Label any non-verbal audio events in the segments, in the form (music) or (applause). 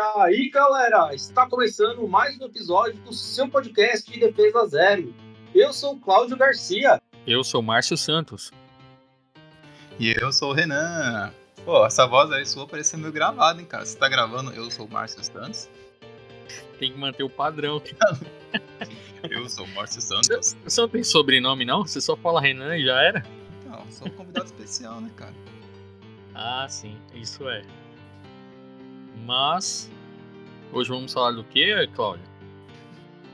E aí, galera, está começando mais um episódio do seu podcast de Defesa Zero. Eu sou o Cláudio Garcia. Eu sou o Márcio Santos. E eu sou o Renan. Pô, essa voz aí sua parece meio gravada, hein, cara? Você tá gravando Eu sou o Márcio Santos? Tem que manter o padrão. (laughs) eu sou o Márcio Santos. Você não tem sobrenome, não? Você só fala Renan e já era? Não, sou um convidado especial, né, cara? Ah, sim, isso é. Mas hoje vamos falar do que, Cláudio?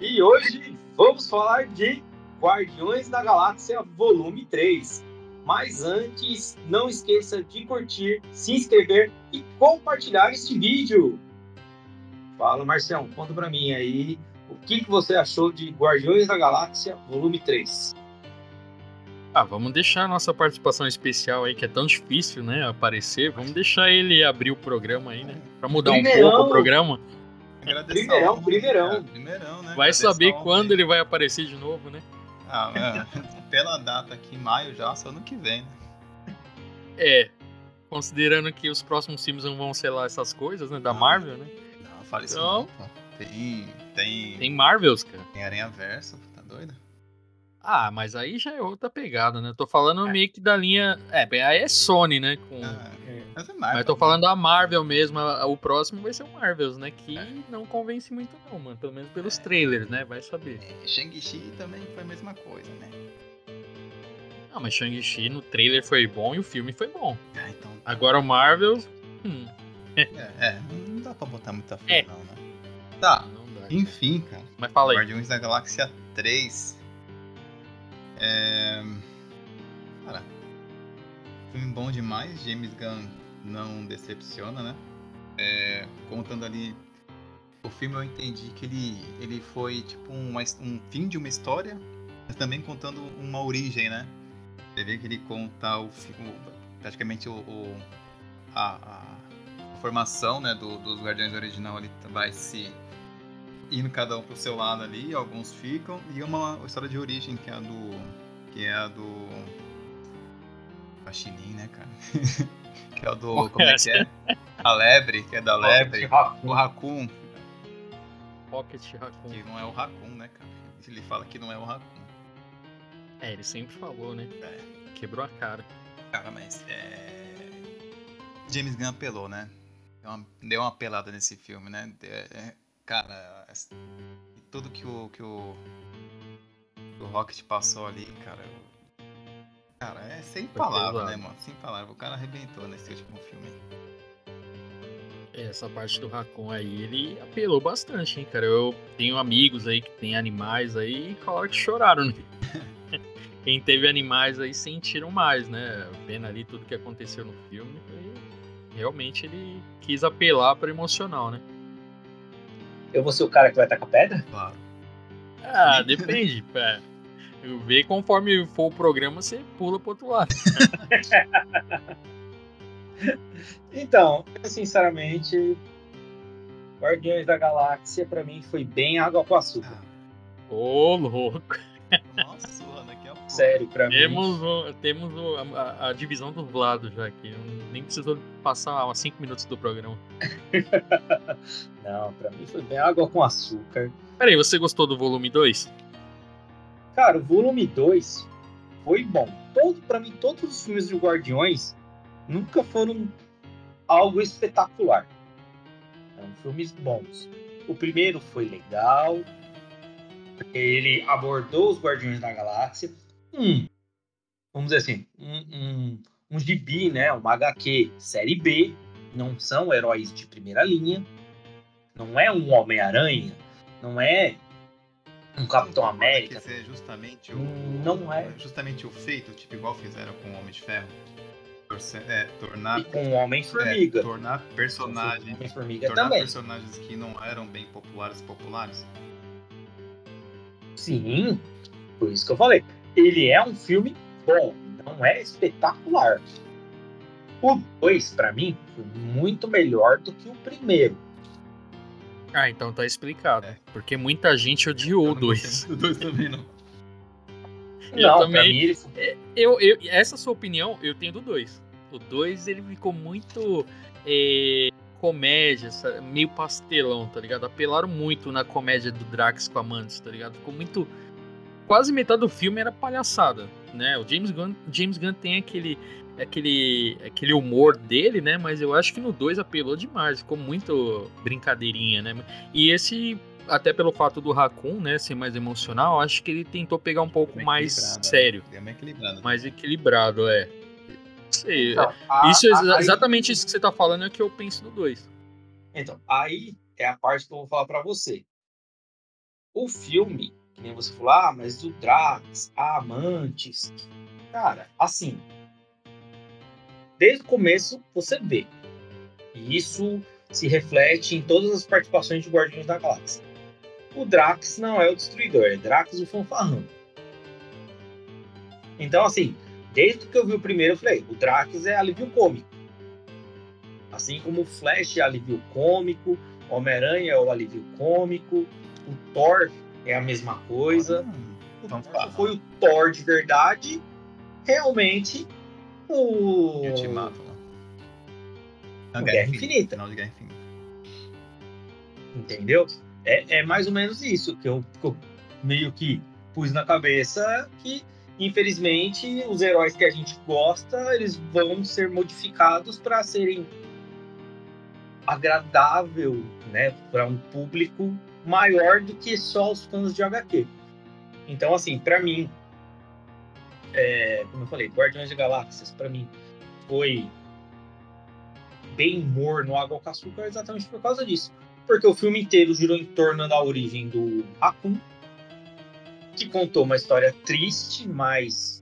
E hoje vamos falar de Guardiões da Galáxia Volume 3. Mas antes, não esqueça de curtir, se inscrever e compartilhar este vídeo. Fala, Marcião, conta pra mim aí o que, que você achou de Guardiões da Galáxia Volume 3. Ah, vamos deixar a nossa participação especial aí, que é tão difícil, né, aparecer. Vamos deixar ele abrir o programa aí, né? Pra mudar primeirão. um pouco o programa. Primeirão, primeirão. É, primeirão, né? Vai saber quando ele vai aparecer de novo, né? Ah, é. pela data aqui, maio já, só ano que vem, né? É, considerando que os próximos filmes não vão ser lá essas coisas, né, da Marvel, né? Não, fale isso então, não, Tem, tem... Tem Marvels, cara. Tem Aranha Verso, tá doido? Ah, mas aí já é outra pegada, né? tô falando é. meio que da linha. É, aí é Sony, né? Com... Ah, é. Mas, é Marvel, mas tô falando da Marvel mesmo. O próximo vai ser o Marvels, né? Que é. não convence muito, não, mano. Pelo menos pelos é. trailers, né? Vai saber. É, Shang-Chi também foi a mesma coisa, né? Não, mas Shang-Chi no trailer foi bom e o filme foi bom. Ah, então... Tá. Agora o Marvel. Hum. É, é, não dá pra botar muita fé, não, né? Tá. Dá, Enfim, cara. Mas fala aí. Guardiões da Galáxia 3 é... Cara, filme bom demais. James Gunn não decepciona, né? É... Contando ali o filme, eu entendi que ele, ele foi tipo um, um fim de uma história, mas também contando uma origem, né? Você vê que ele conta o, praticamente o, o a, a, formação né, do, dos Guardiões original ali vai se indo cada um pro seu lado ali, alguns ficam, e uma história de origem, que é a do. Que é a do. Faxinim, né, cara? (laughs) que é o do. Como é que é? A lebre, que é da lebre. O Raccoon. Pocket Raccoon. Que não é o Raccoon, né, cara? Ele fala que não é o Raccoon. É, ele sempre falou, né? É. Quebrou a cara. Cara, mas é. James Gunn apelou, né? Deu uma, deu uma pelada nesse filme, né? É, é Cara, tudo que o, que o, que o Rocket passou ali, cara. Cara, é sem palavras, né, mano? Sem palavras. O cara arrebentou nesse último filme. Essa parte do Raccoon aí, ele apelou bastante, hein, cara. Eu tenho amigos aí que tem animais aí e falaram que choraram, né? (laughs) Quem teve animais aí sentiram mais, né? Vendo ali tudo que aconteceu no filme. Realmente ele quis apelar para emocional, né? Eu vou ser o cara que vai tacar pedra? Claro. Ah, (laughs) depende. Eu ver conforme for o programa, você pula pro outro lado. (laughs) então, eu, sinceramente, Guardiões da Galáxia para mim foi bem água com açúcar. Ô, oh, louco. Sério, pra temos mim. O, temos o, a, a, divisão dos lados já aqui. Nem precisou passar uns 5 minutos do programa. (laughs) Não, pra mim foi bem água com açúcar. Peraí, você gostou do volume 2? Cara, o volume 2 foi bom. Todo, pra mim, todos os filmes de Guardiões nunca foram algo espetacular. Eram filmes bons. O primeiro foi legal, ele abordou os Guardiões da Galáxia. Hum, vamos dizer assim, um, um, um gibi, né? Uma HQ série B. Não são heróis de primeira linha. Não é um Homem-Aranha. Não é um Capitão América. Dizer, justamente o, não é. Justamente o feito, tipo igual fizeram com o Homem de Ferro. É, tornar e com o Homem-Formiga. É, tornar personagens. Homem-Formiga tornar também. personagens que não eram bem populares populares. Sim, por isso que eu falei. Ele é um filme bom, não é espetacular. O 2, para mim, foi muito melhor do que o primeiro. Ah, então tá explicado. É. Porque muita gente odiou o 2. O 2 também não. Eu não, também. Mim, ele... É, eu, eu, essa sua opinião, eu tenho do 2. O 2 ele ficou muito. É, comédia, meio pastelão, tá ligado? Apelaram muito na comédia do Drax com a Mantis, tá ligado? Ficou muito. Quase metade do filme era palhaçada, né? O James Gunn, James Gunn tem aquele, aquele, aquele humor dele, né? Mas eu acho que no 2 apelou demais, ficou muito brincadeirinha, né? E esse até pelo fato do Raccoon, né, ser mais emocional, acho que ele tentou pegar um pouco mais sério. É mais equilibrado. Mais equilibrado, é. Sei. Então, a, isso, a, exatamente aí... isso que você tá falando é o que eu penso no 2. Então, aí é a parte que eu vou falar para você. O filme, que nem você falou, ah, mas o Drax, a Amantes. Cara, assim. Desde o começo você vê. E isso se reflete em todas as participações de Guardiões da Galáxia o Drax não é o destruidor, é Drax o fanfarrão. Então, assim, desde que eu vi o primeiro, eu falei, o Drax é alívio cômico. Assim como o Flash é alívio cômico, Homem-Aranha é o alívio cômico, o Thor é a mesma coisa. Hum, foi o Thor de verdade, realmente o. Ultimato, né? Guerra, Guerra Infinita. Final de Guerra Infinita. Entendeu? é, é mais ou menos isso que eu, que eu meio que pus na cabeça que infelizmente os heróis que a gente gosta eles vão ser modificados para serem agradável né para um público maior do que só os fãs de HQ então assim para mim é, como eu falei Guardiões de Galáxias para mim foi bem humor no água com açúcar exatamente por causa disso. Porque o filme inteiro girou em torno da origem do Raccoon, que contou uma história triste, mas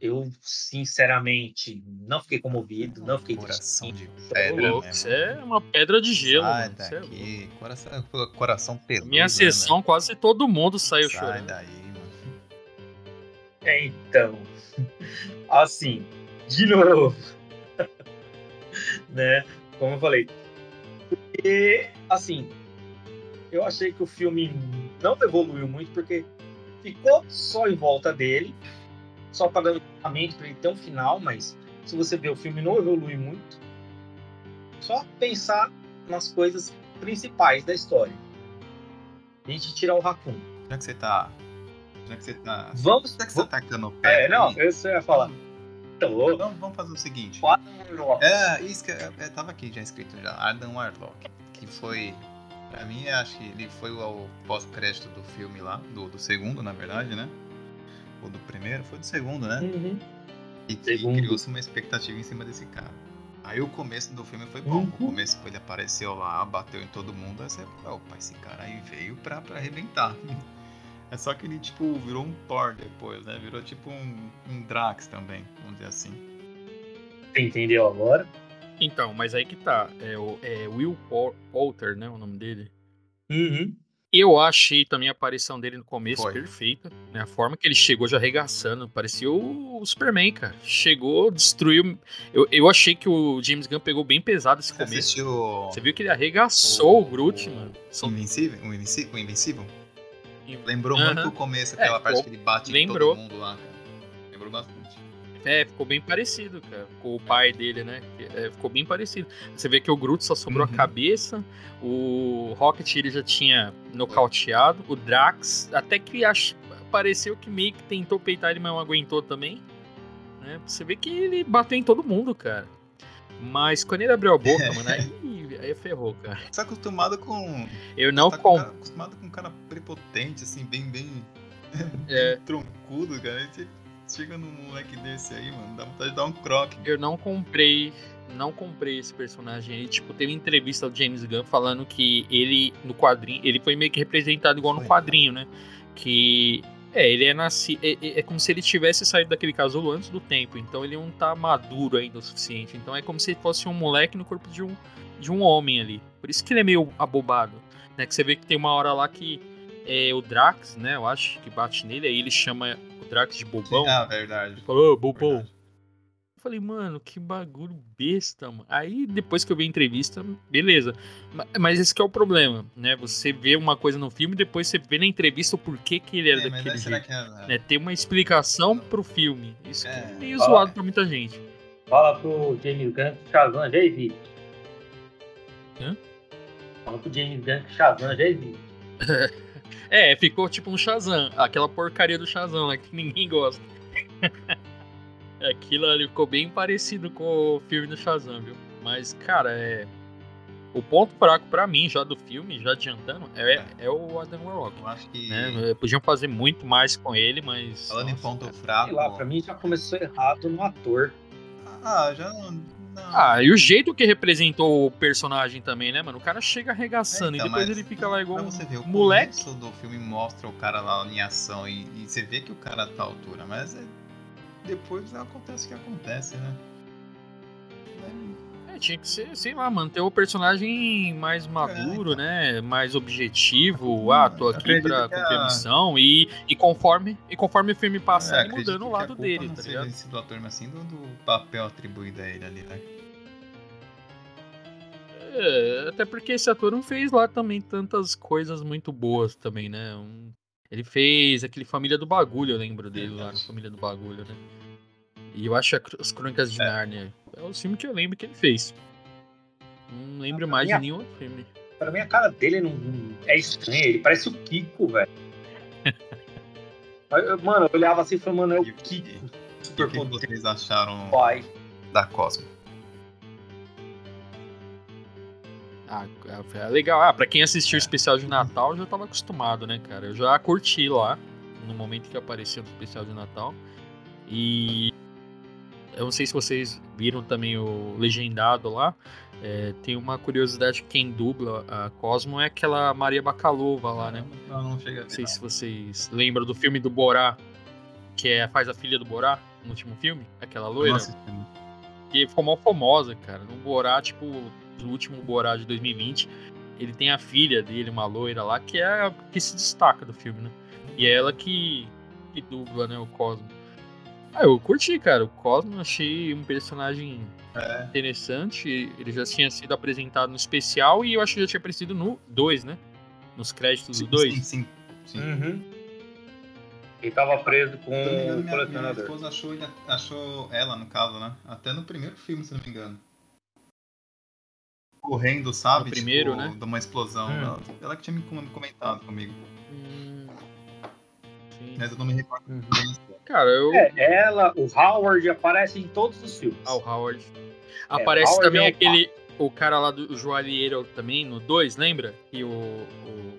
eu sinceramente não fiquei comovido, não fiquei coração triste. de pedra, louco, Isso é uma pedra de gelo, Sai mano. É daqui. É coração, coração peludo. Minha né, sessão quase todo mundo saiu Sai chorando. daí, mano. É, então, (laughs) assim, de novo, (laughs) né? Como eu falei, porque, assim, eu achei que o filme não evoluiu muito, porque ficou só em volta dele, só pagando mente para ele ter um final, mas se você ver o filme não evolui muito. Só pensar nas coisas principais da história. A gente tirar o Raccoon. Já que você tá. Já que você tá. Vamos. Já que você tá tacando o pé. É, não, aí, eu ia falar. Então, então, vamos fazer o seguinte. É, isso que é, é, tava aqui já escrito já. Adam Warlock. Que foi. Pra mim, acho que ele foi o pós-crédito do filme lá. Do, do segundo, na verdade, né? Ou do primeiro? Foi do segundo, né? Uhum. E que criou-se uma expectativa em cima desse cara. Aí o começo do filme foi bom. Uhum. O começo ele apareceu lá, bateu em todo mundo. Aí você, opa, esse cara aí veio pra, pra arrebentar. (laughs) É só que ele, tipo, virou um Thor depois, né? Virou tipo um, um Drax também, vamos dizer assim. Você entendeu agora? Então, mas aí que tá. É, o, é Will Poulter, né? O nome dele. Uhum. Eu achei também a aparição dele no começo Foi. perfeita. Né? A forma que ele chegou já arregaçando. Parecia o, Superman, cara. Chegou, destruiu. Eu, eu achei que o James Gunn pegou bem pesado esse Você começo. Assistiu... Você viu que ele arregaçou o, o Groot, mano. São... Invencível? O Invencível? O Invencível? Lembrou muito o começo, aquela é, parte que ele bate lembrou. em todo mundo lá. Lembrou bastante. É, ficou bem parecido, cara, com o pai dele, né? É, ficou bem parecido. Você vê que o Groot só sobrou uhum. a cabeça, o Rocket ele já tinha nocauteado, o Drax, até que ach... pareceu que meio que tentou peitar ele, mas não aguentou também. Né? Você vê que ele bateu em todo mundo, cara. Mas quando ele abriu a boca, mano, aí (laughs) aí ferrou, cara. Você tá acostumado com. Eu não tá com... acostumado com um cara prepotente, assim, bem, bem. (laughs) É. troncudo, cara. Chega num moleque desse aí, mano, dá vontade de dar um croque. Eu não comprei. Não comprei esse personagem aí. Tipo, teve entrevista do James Gunn falando que ele, no quadrinho, ele foi meio que representado igual no quadrinho, né? Que é, ele é nascido. É, é, é, como se ele tivesse saído daquele casulo antes do tempo. Então ele não tá maduro ainda o suficiente. Então é como se fosse um moleque no corpo de um, de um homem ali. Por isso que ele é meio abobado. Né? Que você vê que tem uma hora lá que é o Drax, né? Eu acho que bate nele, aí ele chama Drax de bobão. Ah, verdade. Ele falou, oh, bobão. Verdade falei, mano, que bagulho besta, mano. Aí depois que eu vi a entrevista, beleza. Mas esse é o problema, né? Você vê uma coisa no filme e depois você vê na entrevista o porquê que ele era é, daquele jeito. É, né? Tem uma explicação pro filme. Isso é, é meio zoado pra muita gente. Fala pro James Gunn, Shazam, já existe. Hã? Falando pro James Gunn que Shazam já existe. (laughs) É, ficou tipo um Shazam, aquela porcaria do Shazam lá que ninguém gosta. (laughs) Aquilo ali ficou bem parecido com o filme do Shazam, viu? Mas, cara, é. O ponto fraco pra mim, já do filme, já adiantando, é, é o Adam Warlock. Eu acho que. Né? Podiam fazer muito mais com ele, mas. Falando em nossa, ponto cara. fraco. Sei lá, pra mim já começou errado no ator. Ah, já não. Ah, e o jeito que representou o personagem também, né, mano? O cara chega arregaçando É, então, e depois ele fica lá igual você um o moleque. começo do filme mostra o cara lá em ação e, e você vê que o cara tá à altura, mas é- depois acontece o que acontece, né? É, tinha que ser, sei lá, manter o personagem mais maduro, então. né? Mais objetivo. Ah, tô aqui Acredito pra cumprir a missão. E, e, conforme, e conforme o filme passa, É, mudando o lado dele, tá ligado? em si do ator, mas sim do, do papel atribuído a ele ali, né? É, até porque esse ator não fez lá também tantas coisas muito boas também, né? Um- ele fez aquele Família do Bagulho, eu lembro dele lá no. Família do Bagulho, né? E eu acho as Crônicas de É. Nárnia é o filme que eu lembro que ele fez. Não lembro Ah, mais de minha- nenhum outro filme. Pra mim a cara dele não, não- é estranha, ele parece o Kiko, velho. (laughs) Mano, eu olhava assim e falei, mano, é o Kiko. E o que Super que vocês acharam pai. da Cosmo? Ah, é legal. Ah, pra quem assistiu o especial de Natal, já tava acostumado, né, cara? Eu já curti lá, no momento que apareceu no especial de Natal. E eu não sei se vocês viram também o legendado lá. É, tem uma curiosidade que quem dubla a Cosmo é aquela Maria Bakalova lá, né? Não, não chega a Não sei não. se vocês lembram do filme do Borá, que é, faz a filha do Borá no último filme, aquela loira. Não. que ficou mal famosa, cara. No Borá, tipo, no último Borá de 2020, ele tem a filha dele, uma loira lá, que é a que se destaca do filme, né? E é ela que, que dubla, né, o Cosmo. Ah, eu curti, cara. O Cosmo achei um personagem É. interessante. Ele já tinha sido apresentado no especial e eu acho que já tinha aparecido no 2, né? Nos créditos do 2. Sim, sim. sim. Uhum. Ele tava preso com engano, o minha, minha colecionador. esposa achou, ele- achou ela, no caso, né? Até no primeiro filme, se não me engano. Correndo, sabe? No primeiro, tipo, né? De uma explosão. Hum. Ela, ela que tinha me com- comentado comigo. Hum, sim. Mas eu não me recordo. Uhum. Cara, eu. É, ela, o Howard aparece em todos os filmes. Ah, o Howard. Aparece Howard também é o aquele. O cara lá do joalheiro também, no 2, lembra? E o, o,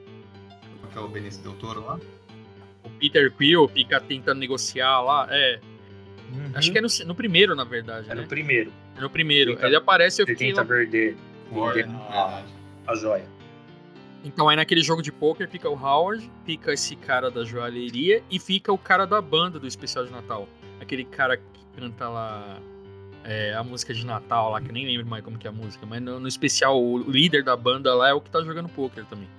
Que é o Benício Del Toro lá. o Peter Quill fica tentando negociar lá. É. Uhum. Acho que é no, no primeiro, na verdade, É né? no primeiro. É no primeiro. Fica- Ele aparece eu Ele fiquei tenta lá. perder Warren, a, a joia. Então aí naquele jogo de poker fica o Howard, fica esse cara da joalheria e fica o cara da banda do especial de Natal. Aquele cara que canta lá é, a música de Natal lá, que eu nem lembro mais como que é a música, mas no, no especial o líder da banda lá é o que tá jogando poker também.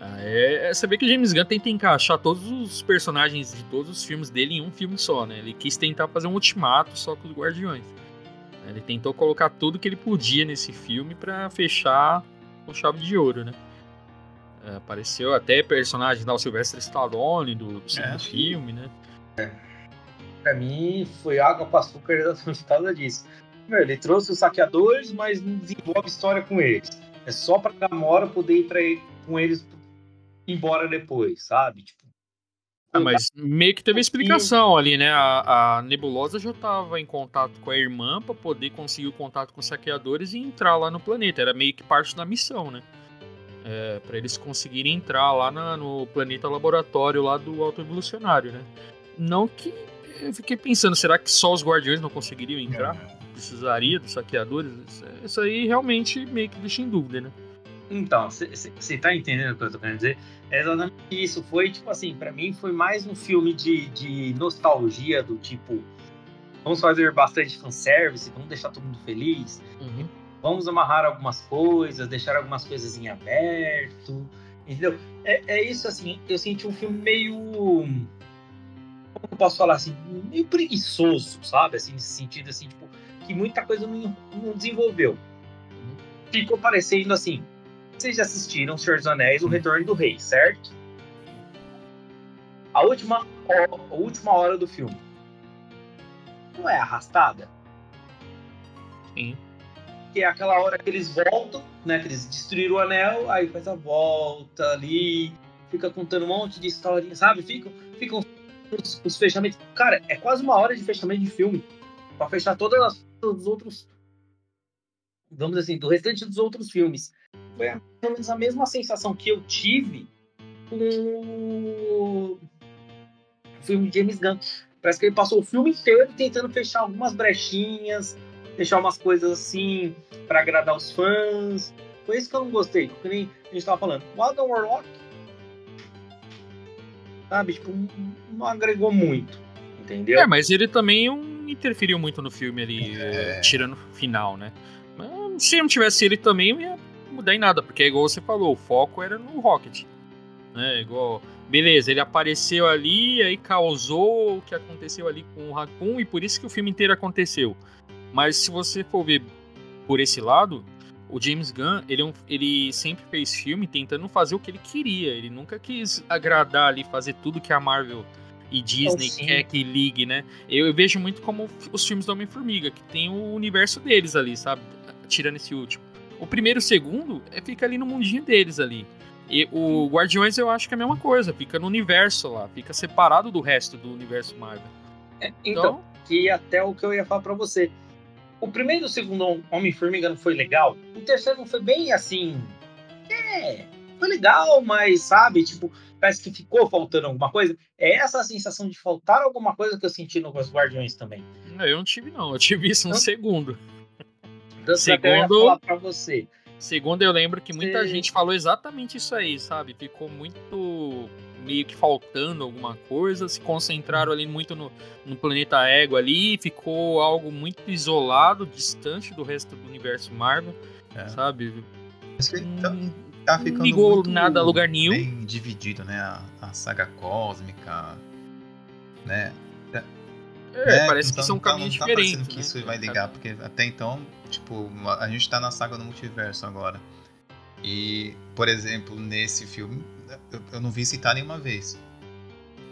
Ah, é, é saber que o James Gunn tenta encaixar todos os personagens de todos os filmes dele em um filme só, né? Ele quis tentar fazer um ultimato só com os Guardiões. Ele tentou colocar tudo que ele podia nesse filme pra fechar com chave de ouro, né? É, apareceu até personagem da Sylvester Stallone do, do segundo que- filme, né? Pra mim, foi água com açúcar por causa disso. Meu, ele trouxe os saqueadores, mas não desenvolve história com eles. É só pra Gamora poder ir pra ele- com eles embora depois, sabe? Tipo, Ah, mas meio que teve explicação ali, né? A, a Nebulosa já tava em contato com a irmã pra poder conseguir o contato com os saqueadores e entrar lá no planeta. Era meio que parte da missão, né? É, para eles conseguirem entrar lá na- no planeta laboratório lá do Alto Evolucionário, né? Não que eu fiquei pensando, será que só os Guardiões não conseguiriam entrar? Precisaria dos saqueadores? Isso- aí realmente meio que deixa em dúvida, né? Então, você tá entendendo o que eu tô querendo dizer? É exatamente isso. Foi, tipo assim, pra mim foi mais um filme de, de nostalgia, do tipo, vamos fazer bastante fanservice, vamos deixar todo mundo feliz, Uhum. Vamos amarrar algumas coisas, deixar algumas coisas em aberto, entendeu? É, é isso, assim, eu senti um filme meio... Como eu posso falar assim? Meio preguiçoso, sabe? Assim, nesse sentido, assim, tipo, que muita coisa não, não desenvolveu. Ficou parecendo assim, vocês já assistiram Senhor dos Anéis, O. Retorno do Rei, certo? A última, a última hora do filme não é arrastada? Sim. Porque é aquela hora que eles voltam, né? Que eles destruíram o anel, aí faz a volta ali, fica contando um monte de historinha, sabe? Ficam, ficam os, os, fechamentos. Cara, é quase uma hora de fechamento de filme. para fechar todas as, todos os outros. Vamos dizer assim, do restante dos outros filmes. Foi mais ou menos a mesma sensação que eu tive com o filme de James Gunn. Parece que ele passou o filme inteiro tentando fechar algumas brechinhas, deixar umas coisas assim para agradar os fãs. Foi isso que eu não gostei, que nem a gente tava falando. Adam Warlock, sabe, tipo, não agregou muito, entendeu? É, mas ele também não interferiu muito no filme ali, é. tirando o final, né? Se não tivesse ele também, não ia mudar em nada, porque é igual você falou, o foco era no Rocket. Né? Igual beleza, ele apareceu ali, aí causou o que aconteceu ali com o Raccoon, e por isso que o filme inteiro aconteceu. Mas se você for ver por esse lado, o James Gunn, ele, é ele sempre fez filme tentando fazer o que ele queria. Ele nunca quis agradar ali, fazer tudo que a Marvel e Disney oh, quer que ligue, né? Eu, eu, vejo muito como os filmes do Homem-Formiga, que tem o universo deles ali, sabe? Tirando esse último. O primeiro e o segundo é, fica ali no mundinho deles ali. E o Guardiões eu acho que é a mesma coisa, fica no universo lá, fica separado do resto do universo Marvel. É, então, então, que até o que eu ia falar para você. O primeiro e o segundo Homem-Formiga não foi legal. O terceiro não foi bem assim. É, foi legal, mas sabe, tipo, parece que ficou faltando alguma coisa. É essa a sensação de faltar alguma coisa que eu senti no Guardiões também. Não, eu não tive, não. Eu tive isso no então, segundo. Então, segundo. Eu ia falar pra você. Segundo, eu lembro que muita gente falou exatamente isso aí, sabe? Ficou muito meio que faltando alguma coisa, se concentraram ali muito no, no planeta Ego ali, ficou algo muito isolado, distante do resto do universo Marvel, é. sabe? Então, tá ficando não ligou nada a lugar nenhum. Bem dividido, né? A, a saga cósmica, né? É, é parece então, que são tá, caminhos tá diferentes. Né? que isso vai ligar, porque até então, tipo, a gente tá na saga do multiverso agora. E, por exemplo, nesse filme, eu, eu não vi citar nenhuma vez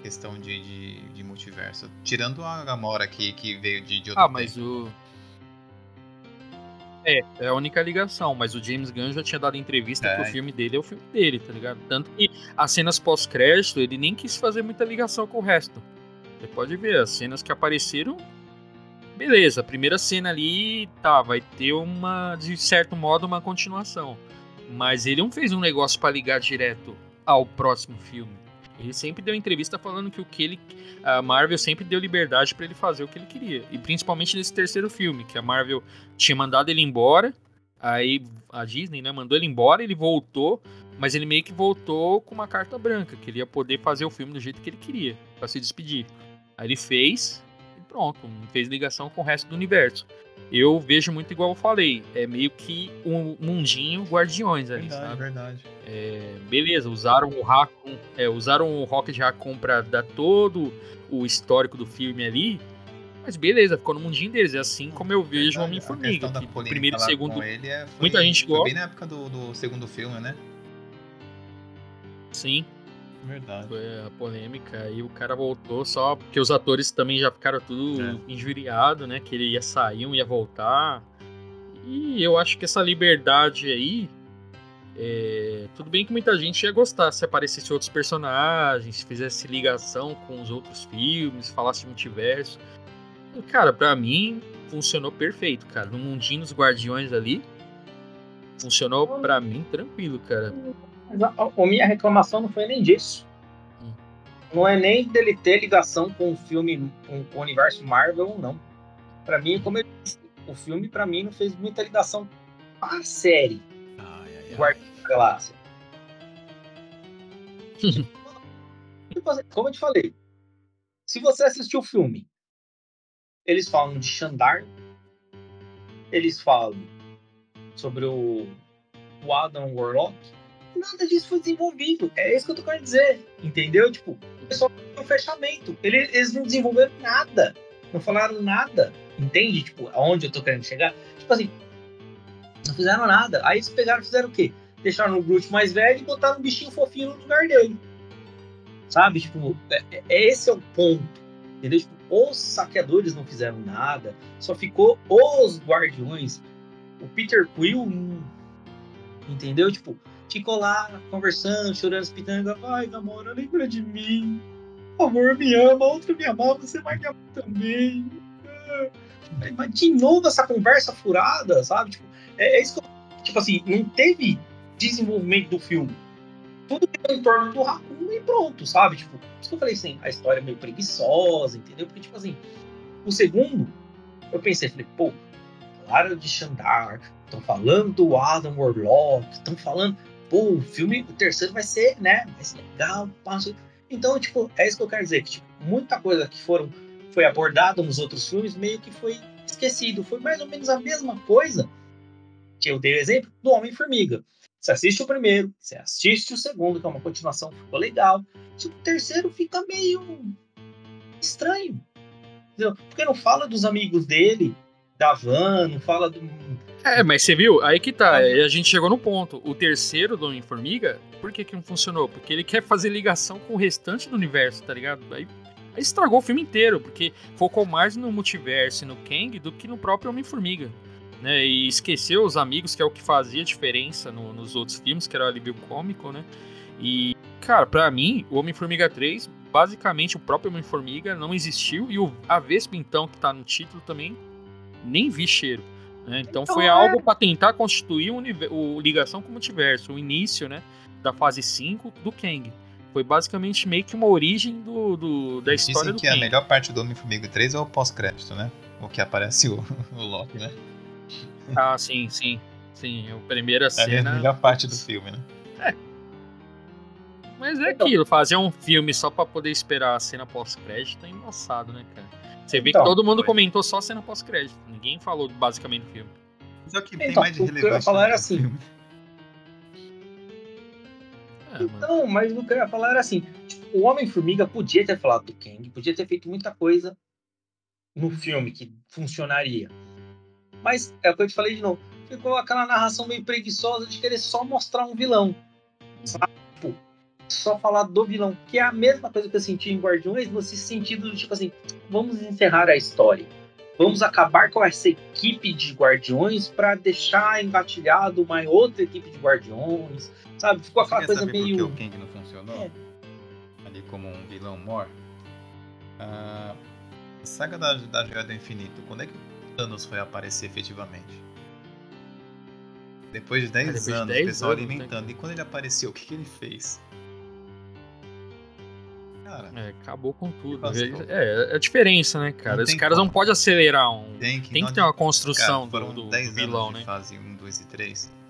questão de, de, de, multiverso. Tirando a Gamora aqui, que veio de, de outro Ah, mas tempo. o. É, é a única ligação, mas o James Gunn já tinha dado entrevista é. que o filme dele é o filme dele, tá ligado? Tanto que as cenas pós-crédito, ele nem quis fazer muita ligação com o resto. Você pode ver, as cenas que apareceram. Beleza, a primeira cena ali, tá, vai ter uma, de certo modo, uma continuação. Mas ele não fez um negócio para ligar direto ao próximo filme. Ele sempre deu entrevista falando que o que ele. A Marvel sempre deu liberdade para ele fazer o que ele queria. E principalmente nesse terceiro filme, que a Marvel tinha mandado ele embora. Aí a Disney, né, mandou ele embora, ele voltou, mas ele meio que voltou com uma carta branca, que ele ia poder fazer o filme do jeito que ele queria, para se despedir. Aí ele fez pronto, não fez ligação com o resto do universo. Eu vejo muito igual eu falei, é meio que um mundinho Guardiões ali, verdade, sabe? Verdade. É, beleza, usaram o Raccoon, é, usaram o Rocket Raccoon pra dar todo o histórico do filme ali, mas beleza, ficou no mundinho deles. É assim como eu vejo o Homem-Formiga. Primeiro e segundo. É, foi, muita gente gosta. bem na época do, do segundo filme, né? Sim. Verdade. Foi a polêmica. E o cara voltou só porque os atores também já ficaram tudo é. injuriado, né? Que ele ia sair, um ia voltar. E eu acho que essa liberdade aí. É... Tudo bem que muita gente ia gostar se aparecesse outros personagens, se fizesse ligação com os outros filmes, falasse multiverso. E, cara, para mim funcionou perfeito, cara. No mundinho dos Guardiões ali, funcionou para mim tranquilo, cara. Mas a, a, minha reclamação não foi nem disso. Hum. Não é nem dele ter ligação com o filme, com, com o universo Marvel ou não. Para mim, como eu disse, o filme para mim não fez muita ligação com a série ai, ai, Guardiões da Galáxia. (laughs) Tipo assim, como eu te falei, se você assistiu o filme, eles falam de Xandar, eles falam sobre o, o Adam Warlock, nada disso foi desenvolvido. É isso que eu tô querendo dizer, entendeu? Tipo, o pessoal o fechamento. Eles não desenvolveram nada. Não falaram nada. Entende? Tipo, aonde eu tô querendo chegar? Tipo assim, não fizeram nada. Aí eles pegaram fizeram o quê? Deixaram o Groot mais velho e botaram um bichinho fofinho no lugar dele. Sabe? Tipo, é, é esse é o ponto. Entendeu? Tipo, os saqueadores não fizeram nada. Só ficou os guardiões o Peter Quill, entendeu? Tipo, ficou lá conversando, chorando, espitando, vai, Gamora, lembra de mim. Por favor, me ama, outro me amar, você vai me amar também. Mas de novo essa conversa furada, sabe? Tipo, é, é isso que eu, Tipo assim, não teve desenvolvimento do filme. Tudo em torno do Raccoon e pronto, sabe? Tipo, isso que eu falei assim, a história é meio preguiçosa, entendeu? Porque, tipo assim, o segundo, eu pensei, falei, pô, Clara de Xandar, estão falando do Adam Warlock, estão falando, pô, o filme, o terceiro vai ser, né, mais legal, passo. Então, tipo, é isso que eu quero dizer, que tipo, muita coisa que foram, foi abordada nos outros filmes meio que foi esquecido. Foi mais ou menos a mesma coisa que eu dei o exemplo do Homem-Formiga. Você assiste o primeiro, você assiste o segundo, que é uma continuação, ficou legal. Tipo, o terceiro fica meio estranho. Entendeu? Porque não fala dos amigos dele, da van, não fala do. É, mas você viu? Aí que tá. A gente chegou no ponto. O terceiro do Homem-Formiga, por que, que não funcionou? Porque ele quer fazer ligação com o restante do universo, tá ligado? Aí, aí estragou o filme inteiro, porque focou mais no multiverso e no Kang do que no próprio Homem-Formiga. Né, e esqueceu os amigos, que é o que fazia diferença no, nos outros filmes, que era o alívio cômico, né? E, cara, para mim, o Homem-Formiga 3, basicamente o próprio Homem-Formiga não existiu, e o, a Vespa, então, que tá no título também, nem vi cheiro. Né? Então, então, foi é... algo para tentar constituir o, o, ligação com o multiverso, o início né, da fase 5 do Kang. Foi basicamente meio que uma origem do, do da Dizem história do que Kang. a melhor parte do Homem-Formiga 3 é o pós-crédito, né? O que aparece o, (laughs) o Loki, né? Ah, sim, sim. Sim, a primeira cena. É a melhor parte do filme, né? É. Mas é então, aquilo, fazer um filme só pra poder esperar a cena pós-crédito é embaçado, né, cara? Você vê então, que todo mundo foi. comentou só cena pós-crédito. Ninguém falou basicamente do filme. Só que tem então, mais de relevância. O que eu ia falar era assim. É, então, mas o que eu ia falar era assim: tipo, o Homem-Formiga podia ter falado do Kang, podia ter feito muita coisa no filme que funcionaria. Mas é o que eu te falei de novo. Ficou aquela narração meio preguiçosa de querer só mostrar um vilão. Sabe? Só falar do vilão. Que é a mesma coisa que eu senti em Guardiões, nesse sentido de tipo assim, vamos encerrar a história. Vamos acabar com essa equipe de Guardiões para deixar engatilhado uma outra equipe de Guardiões. Sabe? Ficou aquela coisa meio. Por que o Kang não funcionou? É. Ali como um vilão mor. Uh, a saga da, da Joia do Infinito, quando é que Thanos foi aparecer efetivamente. Depois de 10 ah, depois anos, de 10 o pessoal anos, alimentando. Né? E quando ele apareceu, o que, que ele fez? Cara, é, acabou com tudo. É, é a diferença, né, cara? Os caras como. não podem acelerar um. Tem que, tem que ter uma construção cara, do, do, 10 do vilão, né? Fase 1, 2 e 3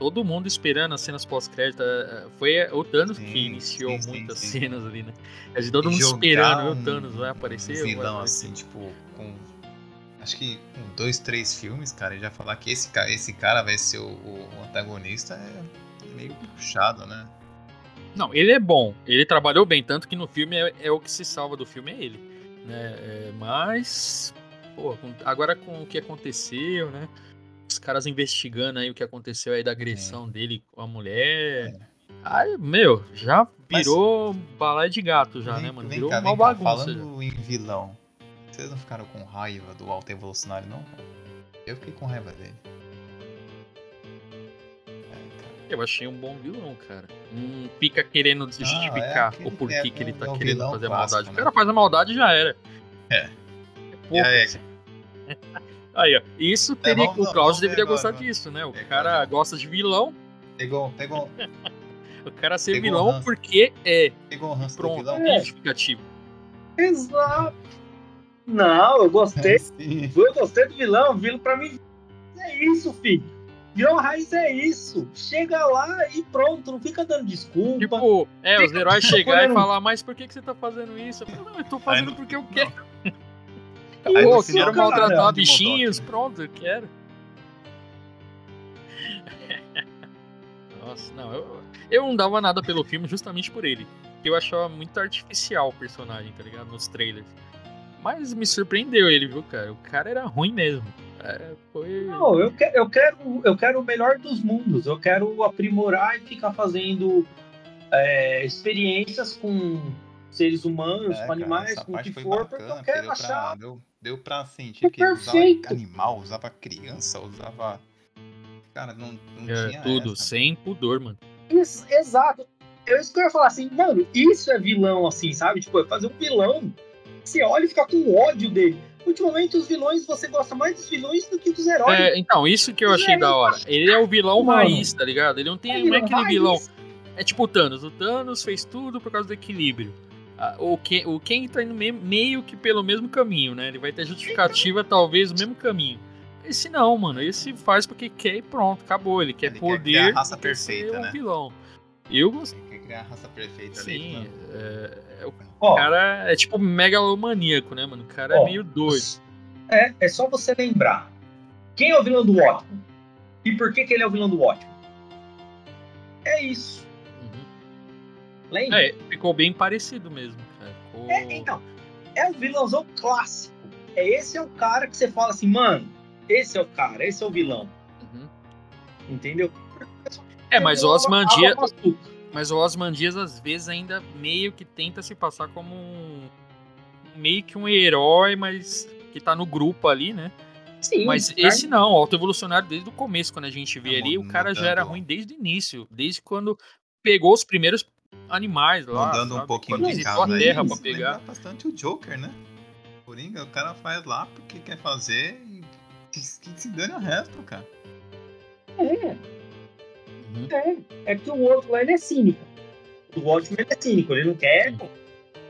todo mundo esperando as cenas pós-crédito. É, foi o Thanos sim, que iniciou sim, muitas sim, cenas ali, né? É de todo mundo esperando, um, o Thanos vai aparecer. Um vilão assim, tipo, com. Acho que com dois, três filmes, cara, e já falar que esse, esse cara vai ser o, o antagonista é meio puxado, né? Não, ele é bom, ele trabalhou bem, tanto que no filme é, é o que se salva do filme, é ele. Né? É, mas, pô, agora com o que aconteceu, né? os caras investigando aí o que aconteceu aí da agressão é. dele com a mulher. É. Aí, meu, já virou Mas, de gato já, vem, né, mano? Virou cá, uma bagunça. Falando já. em vilão, vocês não ficaram com raiva do Alto Evolucionário, não? Eu fiquei com raiva dele. É, eu achei um bom vilão, cara. Não fica querendo justificar ah, é o porquê é, que ele tá querendo fazer a maldade. Né? O cara faz a maldade e já era. É. É pouco. É, Aí, ó. Isso teria. É, vamos, o Klaus deveria agora, gostar disso, né? O cara gosta de vilão. Pegou, pegou. (laughs) o cara ser pegou vilão porque é. Pegou o ranço pronto, vilão. É justificativo. Exato. Não, eu gostei. (laughs) eu gostei do vilão. O vilão pra mim é isso, filho. Vilão raiz é isso. Chega lá e pronto, não fica dando desculpa. Tipo, é, os heróis chegar e falar, mas por que, que você tá fazendo isso? Eu falo, não, eu tô fazendo porque eu quero. (laughs) Aí Pô, quero maltratar bichinhos, pronto, eu quero. Nossa, não, eu, eu não dava nada pelo filme justamente por ele. Eu achava muito artificial o personagem, tá ligado? Nos trailers. Mas me surpreendeu ele, viu, cara? O cara era ruim mesmo. É, foi... Não, eu, que, eu, quero, eu quero o melhor dos mundos. Eu quero aprimorar e ficar fazendo é, experiências com seres humanos, é, com animais, com o que for, bacana, porque eu quero achar. Pra, Deu pra sentir É que ele usava perfeito. animal, usava criança, usava. Cara, não, não É, tinha. tudo, essa. sem pudor, mano. Isso, exato. Eu isso que eu ia falar assim, mano, isso é vilão, assim, sabe? Tipo, é fazer um vilão. Você olha e fica com ódio dele. Ultimamente, os vilões, você gosta mais dos vilões do que dos heróis. É, então, isso que eu achei da hora. Ele é o vilão Mano. raiz, tá ligado? Ele não tem. É não é aquele vilão. É tipo o Thanos. O Thanos fez tudo por causa do equilíbrio. Ah, O Ken, o Ken tá indo me- meio que pelo mesmo caminho, né? Ele vai ter justificativa, talvez, o mesmo caminho. Esse não, mano. Esse faz porque quer e pronto, acabou. Ele quer Ele quer poder. criar a raça e quer ser perfeita, um né? vilão. Eu gostei. Tem que criar a raça perfeita ali. Sim, é, é, o Ó, cara é tipo megalomaníaco, né, mano? O cara é meio doido. É, é só você lembrar. Quem é o vilão do Watchmen? E por que, que ele é o vilão do Watchmen? É isso. Uhum. Lembra? É, ficou bem parecido mesmo, cara. Ficou- É, então, é o vilãozão clássico. É esse é o cara que você fala assim, mano, esse é o cara, esse é o vilão. Uhum. Entendeu? É, mas o Vilão Mas o Osman Dias às vezes ainda meio que tenta se passar como um meio que um herói, mas que tá no grupo ali, né? Sim, Mas cara. esse não, autoevolucionário desde o começo, quando a gente vê Tá ali, o cara já era ruim desde o início, desde quando pegou os primeiros animais lá, Mandando um pouquinho quando de casa a aí. Terra pra isso pegar. bastante o Joker, né? Coringa, o cara faz lá porque quer fazer e que, que se dane o resto, cara. É, Uhum. é. É que o outro lá ele é cínico. O Watchmen ele é cínico, ele não quer.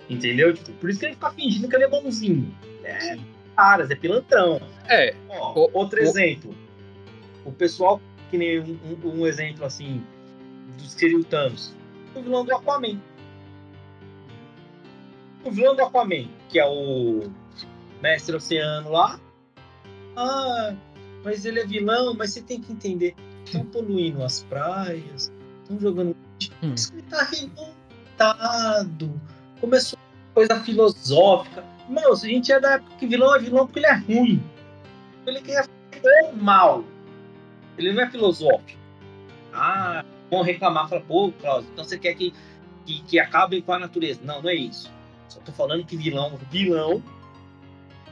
Entendeu? Tipo, por isso que ele fica fingindo que ele é bonzinho. É Sim. caras, é pilantrão. É, Ó, O- outro o- exemplo. O pessoal, que nem um, um- um exemplo assim, dos que o Thanos. O vilão do Aquaman. O vilão do Aquaman, que é o Mestre Oceano lá. Ah, mas ele é vilão, mas você tem que entender. Estão poluindo as praias, estão jogando. Hum. Isso ele tá revoltado. Começou coisa filosófica. Mano, se a gente é da época que vilão é vilão porque ele é ruim. Ele quer fazer o mal. Ele não é filosófico. Ah, vão reclamar, falar, pô, Cláudio, então você quer que, que, que acabem com a natureza. Não, não é isso. Só tô falando que vilão, vilão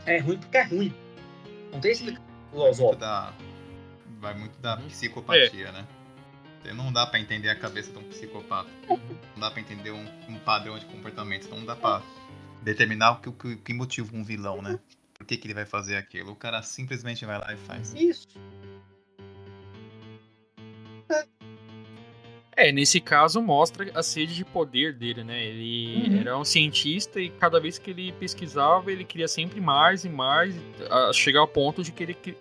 é ruim porque é ruim. Não tem explicação filosófica. da, vai muito da Uhum. psicopatia, né? Você não dá pra entender a cabeça de um psicopata. Não dá pra entender um, um padrão de comportamento. Não dá pra determinar o que, o que, que motiva um vilão, né? Por que, que ele vai fazer aquilo? O cara simplesmente vai lá e faz. Isso. É, nesse caso mostra a sede de poder dele, né? Ele Uhum. era um cientista e cada vez que ele pesquisava, ele queria sempre mais e mais, a chegar ao ponto de que-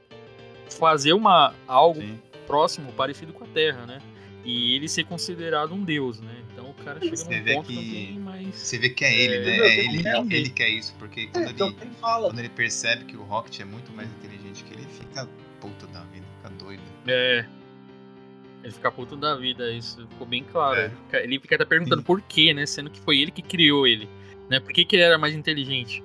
fazer uma algo Sim. próximo, parecido com a Terra, né? E ele ser considerado um deus, né? Então o cara chega Você num ponto que que- tem mais. Você vê que é ele, É, né? É ele, ele quer isso, porque É, quando então ele, quando ele percebe que o Rocket é muito mais inteligente que ele, ele fica puto da vida, fica doido. É. Ele fica puto da vida, isso ficou bem claro. É. Ele fica- Ele fica até perguntando Sim. por quê, né? Sendo que foi ele que criou ele. Né? Por que, que ele era mais inteligente?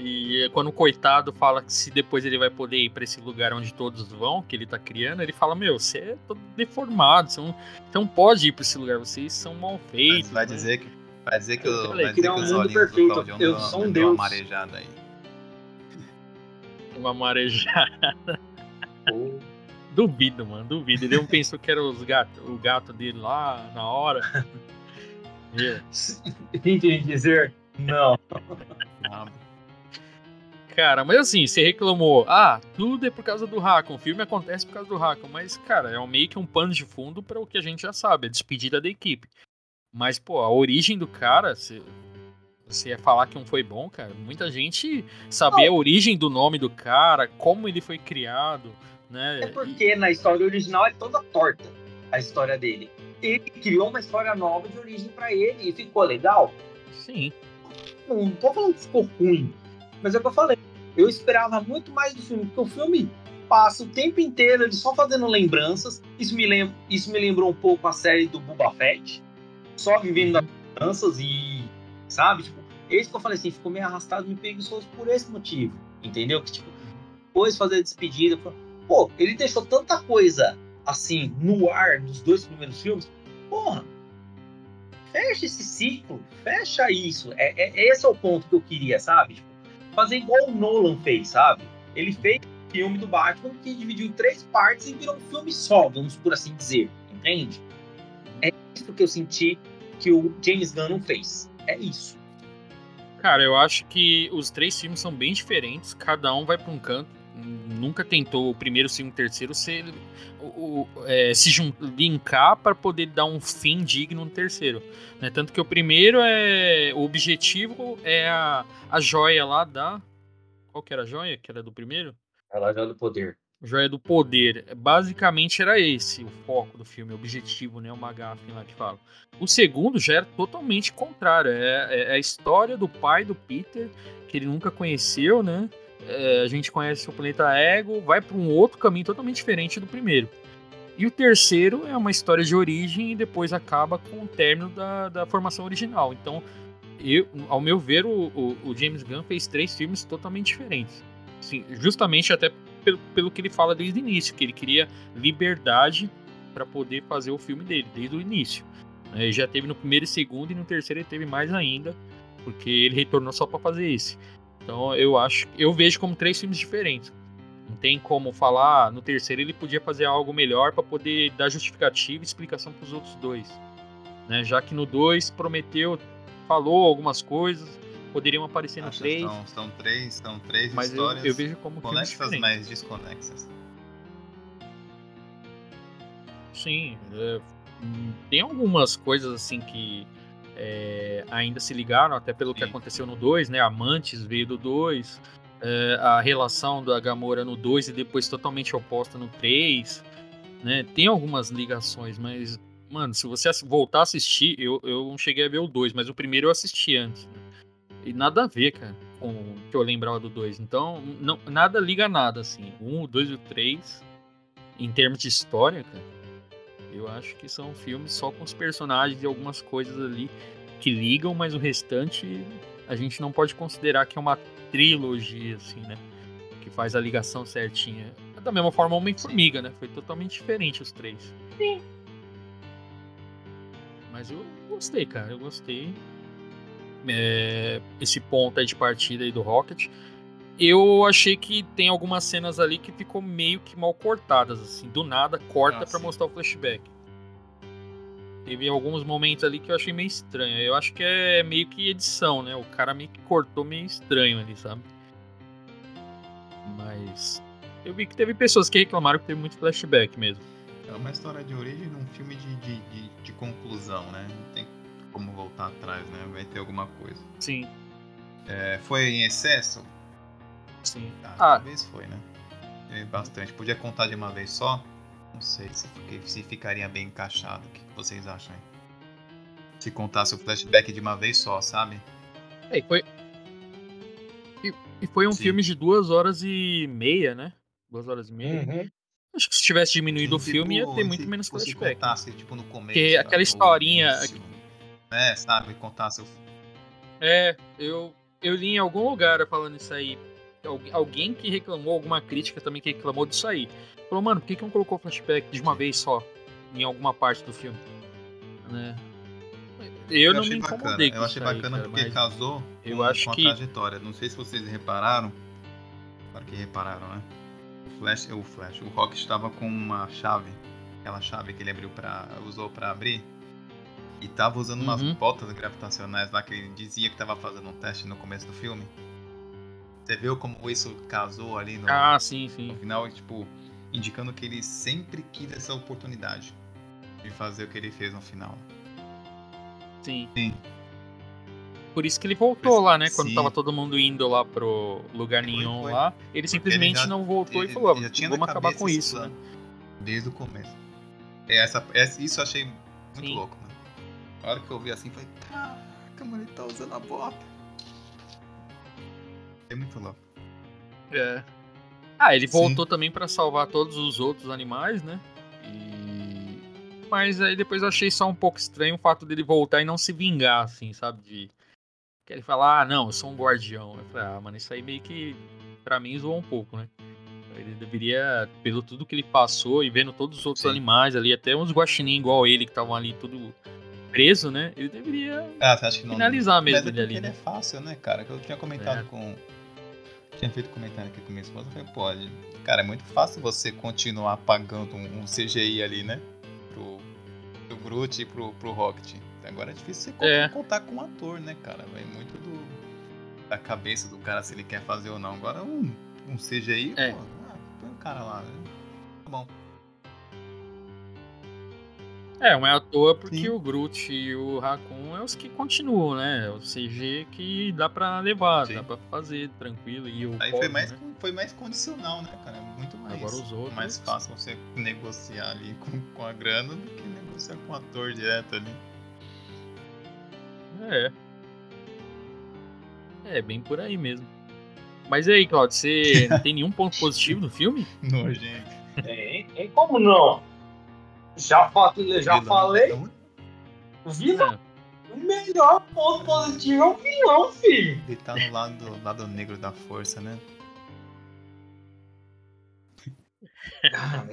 E quando o coitado fala que se depois ele vai poder ir pra esse lugar onde todos vão, que ele tá criando, ele fala: Meu, você é todo deformado, você não, você não pode ir pra esse lugar, vocês são mal feitos. vai né? dizer que vai dizer que, Eu o- falei, vai dizer que os olhinhos perfeito, do Claudião eu deu, sou um deu uma marejada aí. Uma marejada. (laughs) Duvido, mano, duvido. Ele não pensou que era os gato, o gato dele lá na hora. (laughs) Meu. Entendi dizer não. Nada. Cara, mas assim, você reclamou, ah, tudo é por causa do Hakon, o filme acontece por causa do Hakon, mas, cara, é um- meio que um pano de fundo para o que a gente já sabe, a despedida da equipe. Mas, pô, a origem do cara, você, você ia falar que não foi bom, cara, muita gente saber a origem do nome do cara, como ele foi criado, né? É porque na história original é toda torta a história dele. Ele criou uma história nova de origem pra ele e ficou legal. Sim, Não tô falando que ficou ruim, mas é o que eu falei. Eu esperava muito mais do filme, porque o filme passa o tempo inteiro ele só fazendo lembranças. Isso me, lembra, isso me lembrou um pouco a série do Boba Fett, só vivendo das lembranças e, sabe? Tipo, esse que eu falei assim, ficou meio arrastado, me preguiçoso por esse motivo, entendeu? Que, tipo, depois fazer a despedida, pô, ele deixou tanta coisa assim no ar nos dois primeiros filmes, porra, fecha esse ciclo, fecha isso. É, é- esse é o ponto que eu queria, sabe? Fazer igual o Nolan fez, sabe? Ele fez um filme do Batman que dividiu em três partes e virou um filme só, vamos por assim dizer, entende? É isso que eu senti que o James Gunn não fez. É isso. Cara, eu acho que os três filmes são bem diferentes, cada um vai para um canto. Nunca tentou o primeiro, o segundo, o terceiro ser, o, o, é, se linkar para poder dar um fim digno no terceiro. Né? Tanto que o primeiro é. O objetivo é a, a joia lá da. Qual que era a joia? Que era do primeiro? A joia do poder. Joia do Poder. Basicamente era esse o foco do filme, o objetivo, né? O McGuffin lá que fala. O segundo já era totalmente contrário. É, é a história do pai do Peter, que ele nunca conheceu, né? É, a gente conhece o planeta Ego, vai para um outro caminho totalmente diferente do primeiro. E o terceiro é uma história de origem e depois acaba com o término da, da formação original. Então, eu, ao meu ver, o, o, o James Gunn fez três filmes totalmente diferentes. Sim, justamente até pelo, pelo que ele fala desde o início, que ele queria liberdade para poder fazer o filme dele, desde o início. É, ele já teve no primeiro e segundo, e no terceiro ele teve mais ainda, porque ele retornou só para fazer esse. Então eu acho, eu vejo como três filmes diferentes. Não tem como falar, ah, no terceiro ele podia fazer algo melhor para poder dar justificativa e explicação para os outros dois. Né? Já que no dois prometeu, falou algumas coisas, poderiam aparecer no 3. São, são três, são três mas histórias eu, eu vejo como conexas, mas desconexas. Sim, é, tem algumas coisas assim que é, ainda se ligaram, até pelo Sim. que aconteceu no 2, né? Amantes veio do 2, é, a relação da Gamora no 2 e depois totalmente oposta no 3, né? Tem algumas ligações, mas, mano, se você voltar a assistir, eu, eu não cheguei a ver o 2, mas o primeiro eu assisti antes. Né? E nada a ver, cara, com o que eu lembrava do 2. Então, não, nada liga nada, assim. Um, o 2 e o 3, em termos de história, cara, eu acho que são filmes só com os personagens e algumas coisas ali que ligam, mas o restante a gente não pode considerar que é uma trilogia, assim, né? Que faz a ligação certinha. Da mesma forma, Homem-Formiga, né? Foi totalmente diferente os três. Sim. Mas eu gostei, cara. Eu gostei é, esse ponto de partida aí do Rocket. Eu achei que tem algumas cenas ali que ficou meio que mal cortadas, assim, do nada corta ah, para mostrar o flashback. Teve alguns momentos ali que eu achei meio estranho. Eu acho que é meio que edição, né? O cara meio que cortou meio estranho ali, sabe? Mas eu vi que teve pessoas que reclamaram que teve muito flashback mesmo. É uma história de origem num filme de, de, de, de conclusão, né? Não tem como voltar atrás, né? Vai ter alguma coisa. Sim. É, foi em excesso? Sim. Ah, ah. Talvez foi, né? É bastante. Podia contar de uma vez só? Não sei se, se ficaria bem encaixado. O que vocês acham aí? Se contasse o flashback de uma vez só, sabe? É, foi. E, e foi um Sim. filme de duas horas e meia, né? Duas horas e meia. Uhum. Acho que se tivesse diminuído o filme, ia ter muito menos flashback. Se contasse, tipo, no começo. Porque aquela historinha. Início, né, sabe? Contar seu. É, eu, eu li em algum lugar falando isso aí. Alguém que reclamou, alguma crítica também que reclamou disso aí. Falou, mano, por que, que não colocou flashback de uma vez só em alguma parte do filme? Né? Eu, eu não me incomodei bacana. Eu achei bacana aí, cara, porque casou eu com, acho com a que... trajetória. Não sei se vocês repararam. Claro que repararam, né? O Flash, o Flash, o Rock estava com uma chave, aquela chave que ele abriu para usou para abrir e tava usando umas uhum. botas gravitacionais lá que ele dizia que tava fazendo um teste no começo do filme. Você viu como isso casou ali no, ah, sim, sim. no final, tipo, indicando que ele sempre quis essa oportunidade de fazer o que ele fez no final. Sim. Sim. Por isso que ele voltou lá, né? Quando sim. tava todo mundo indo lá pro lugar nenhum foi. lá. Ele simplesmente ele já, não voltou ele, e falou, vamos acabar com isso, né? Desde o começo. Essa, essa, isso eu achei muito sim. louco, né? A hora que eu vi assim, falei, caraca, mano, ele tá usando a bota. É muito louco. É. Ah, ele voltou Sim. também para salvar todos os outros animais, né? E... Mas aí depois eu achei só um pouco estranho o fato dele voltar e não se vingar, assim, sabe? De. Que ele falar, ah, não, eu sou um guardião. Eu falei, ah, mano, isso aí meio que pra mim zoou um pouco, né? Ele deveria, pelo tudo que ele passou e vendo todos os outros Sim. animais ali, até uns guaxinim igual ele que estavam ali tudo preso, né? Ele deveria ah, finalizar mesmo Mas ele ali. Ele né? é fácil, né, cara? Que eu tinha comentado é. com, tinha feito comentário aqui com minha esposa, eu falei, pode. Cara, é muito fácil você continuar pagando um, um CGI ali, né? Pro, pro Groot e pro, pro Rocket. Agora é difícil você É. contar com um ator, né, cara? Vai muito do, da cabeça do cara se ele quer fazer ou não. Agora um, um CGI, É. pô, ah, põe o cara lá. né? Tá bom. É, não é à toa porque Sim. o Groot e o Raccoon é os que continuam, né? É O CG que dá pra levar, Sim. dá pra fazer tranquilo. E o Aí foi mais, né? foi mais condicional, né, cara? Muito mais, Agora os outros- mais fácil você negociar ali com, com a grana do que negociar com o ator direto ali. É. É, bem por aí mesmo. Mas e aí, Claudio, você não (laughs) tem nenhum ponto positivo no filme? Nojento. Tem, tem como não? Já, já falei, o vilão, o melhor ponto positivo é o vilão, filho. Ele tá no lado, do lado negro da força, né? Cara,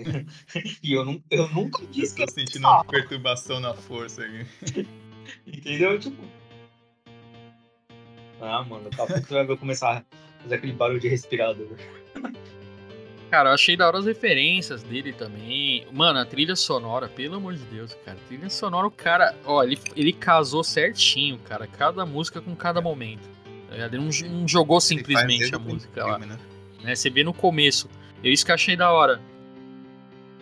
e eu, não, eu nunca Eu disse que tô eu sentindo uma perturbação na força aqui. Entendeu? Tipo. Ah, mano, daqui a pouco você vai começar a fazer aquele barulho de respirador. Cara, eu achei da hora as referências dele também. Mano, a trilha sonora, pelo amor de Deus, cara. A trilha sonora, o cara, ó, ele, ele casou certinho, cara. Cada música com cada momento. tá? Ele não, não jogou simplesmente a música lá. filme, né? né? Você vê no começo. Eu isso que eu achei da hora.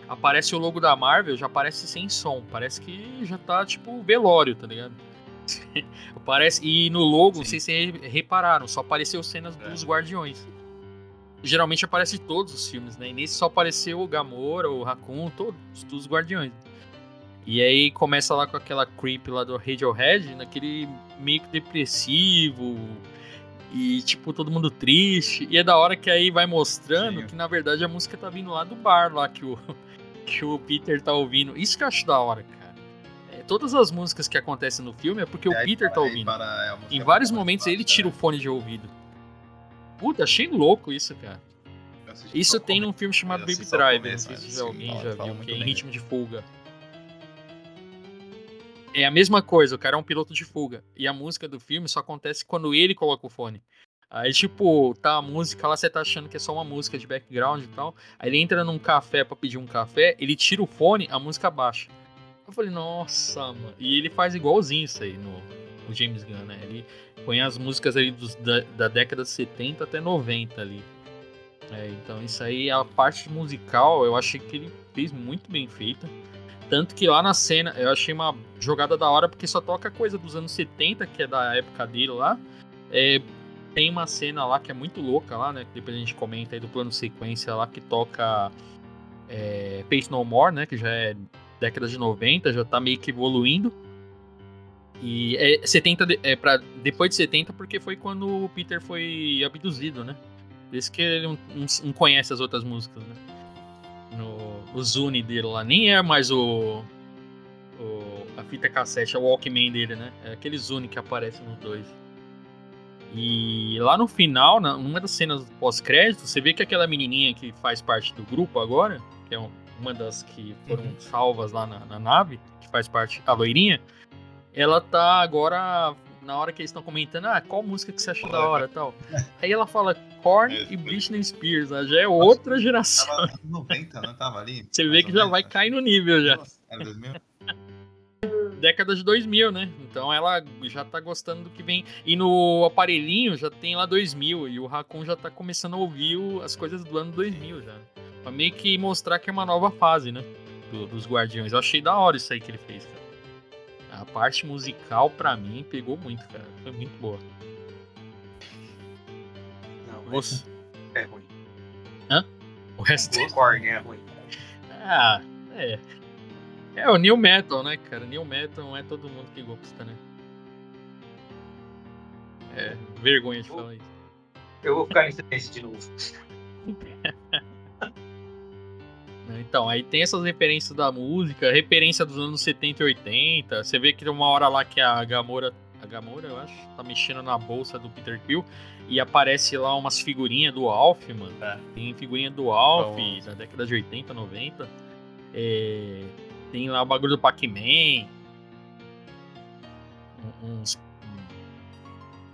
Aparece o logo da Marvel, já aparece sem som. Parece que já tá tipo velório, tá ligado? (laughs) Parece, e no logo, não Sim. sei se vocês repararam, só apareceu cenas É. dos Guardiões. Geralmente aparece em todos os filmes, né? E nesse só apareceu o Gamora, o Raccoon, todos os Guardiões. E aí começa lá com aquela creep lá do Radiohead, naquele meio que depressivo, e, tipo, todo mundo triste. E é da hora que aí vai mostrando Sim. que, na verdade, a música tá vindo lá do bar lá que o, (laughs) que o Peter tá ouvindo. Isso que eu acho da hora, cara. É, todas as músicas que acontecem no filme é porque o Aí Peter para- tá ouvindo. para- é, Em vários momentos ele tira o fone de ouvido. Puta, achei louco isso, cara. Isso tem num filme chamado Baby Driver. não sei se sim, alguém já fala viu, que é em ritmo de fuga. É a mesma coisa, o cara é um piloto de fuga. E a música do filme só acontece quando ele coloca o fone. Aí, tipo, tá a música lá, você tá achando que é só uma música de background e tal. Aí ele entra num café pra pedir um café, ele tira o fone, a música baixa. Eu falei, nossa, mano. E ele faz igualzinho isso aí no, no James Gunn, né? Ele põe as músicas ali dos, da, da década de 70 até 90 ali. É, então isso aí, a parte musical, eu achei que ele fez muito bem feita. Tanto que lá na cena, eu achei uma jogada da hora, porque só toca coisa dos anos 70, que é da época dele lá. É, tem uma cena lá que é muito louca lá, né? Que depois a gente comenta aí do plano sequência lá, que toca é, Face No More, né? Que já é década de 90, já tá meio que evoluindo. E é 70 de- é para depois de 70 porque foi quando o Peter foi abduzido, né? Por isso que ele não, não- conhece as outras músicas, né? No, o Zune dele lá, nem é mais o, o- a fita cassete, é o Walkman dele, né? É aquele Zune que aparece nos dois. E lá no final, na- numa das cenas pós-crédito, você vê que aquela menininha que faz parte do grupo agora, que é um- uma das que foram Uhum. salvas lá na, na nave, que faz parte, a loirinha, ela tá agora, na hora que eles estão comentando, ah, qual música que você acha da hora e tal. Aí ela fala Korn É, e. Britney Spears, né? já é outra geração. Tava nos 90, não tava ali? Você vê que já vai cair no nível já. Nossa, Era 2000? década de 2000, né? Então ela já tá gostando do que vem. E no aparelhinho já tem lá 2000 e o Raccoon já tá começando a ouvir as coisas do ano 2000 já. Pra meio que mostrar que é uma nova fase, né? do- dos Guardiões. Eu achei da hora isso aí que ele fez, cara. A parte musical, pra mim, pegou muito, cara. Foi muito boa. Não, Você... é ruim. O resto. O Korn é ruim. Ah, é. É o New Metal, né, cara? New Metal não é todo mundo que gosta, né? É, vergonha de falar isso. Eu vou ficar em silêncio de novo. (laughs) Então, aí tem essas referências da música, referência dos anos 70 e 80. Você vê que tem uma hora lá que a Gamora, a Gamora, eu acho, tá mexendo na bolsa do Peter Quill e aparece lá umas figurinhas do Alf, mano. É. Tem figurinha do Alf Bom. da década de 80, 90. É, tem lá o bagulho do Pac-Man. Um-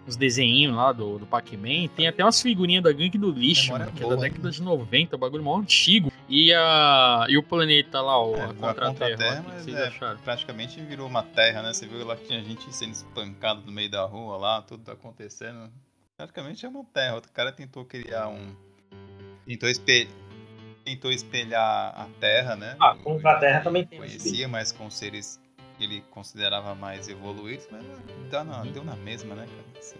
Uns, os desenhinhos lá do, do Pac-Man. Tem até umas figurinhas da gangue do lixo, mano, que boa, é da década né? de 90, o bagulho mó antigo. E, a, e o planeta lá, o, é, a Contra-Terra, contra mas é, praticamente virou uma terra, né? Você viu lá que tinha gente sendo espancada no meio da rua lá, tudo acontecendo. Praticamente é uma terra. Outro cara tentou criar um... Tentou espelhar tentou espelhar a Terra, né? Ah, contra a Terra também tem. Conhecia, mas com seres ele considerava mais evoluídos, mas deu na, deu na mesma, né, cara?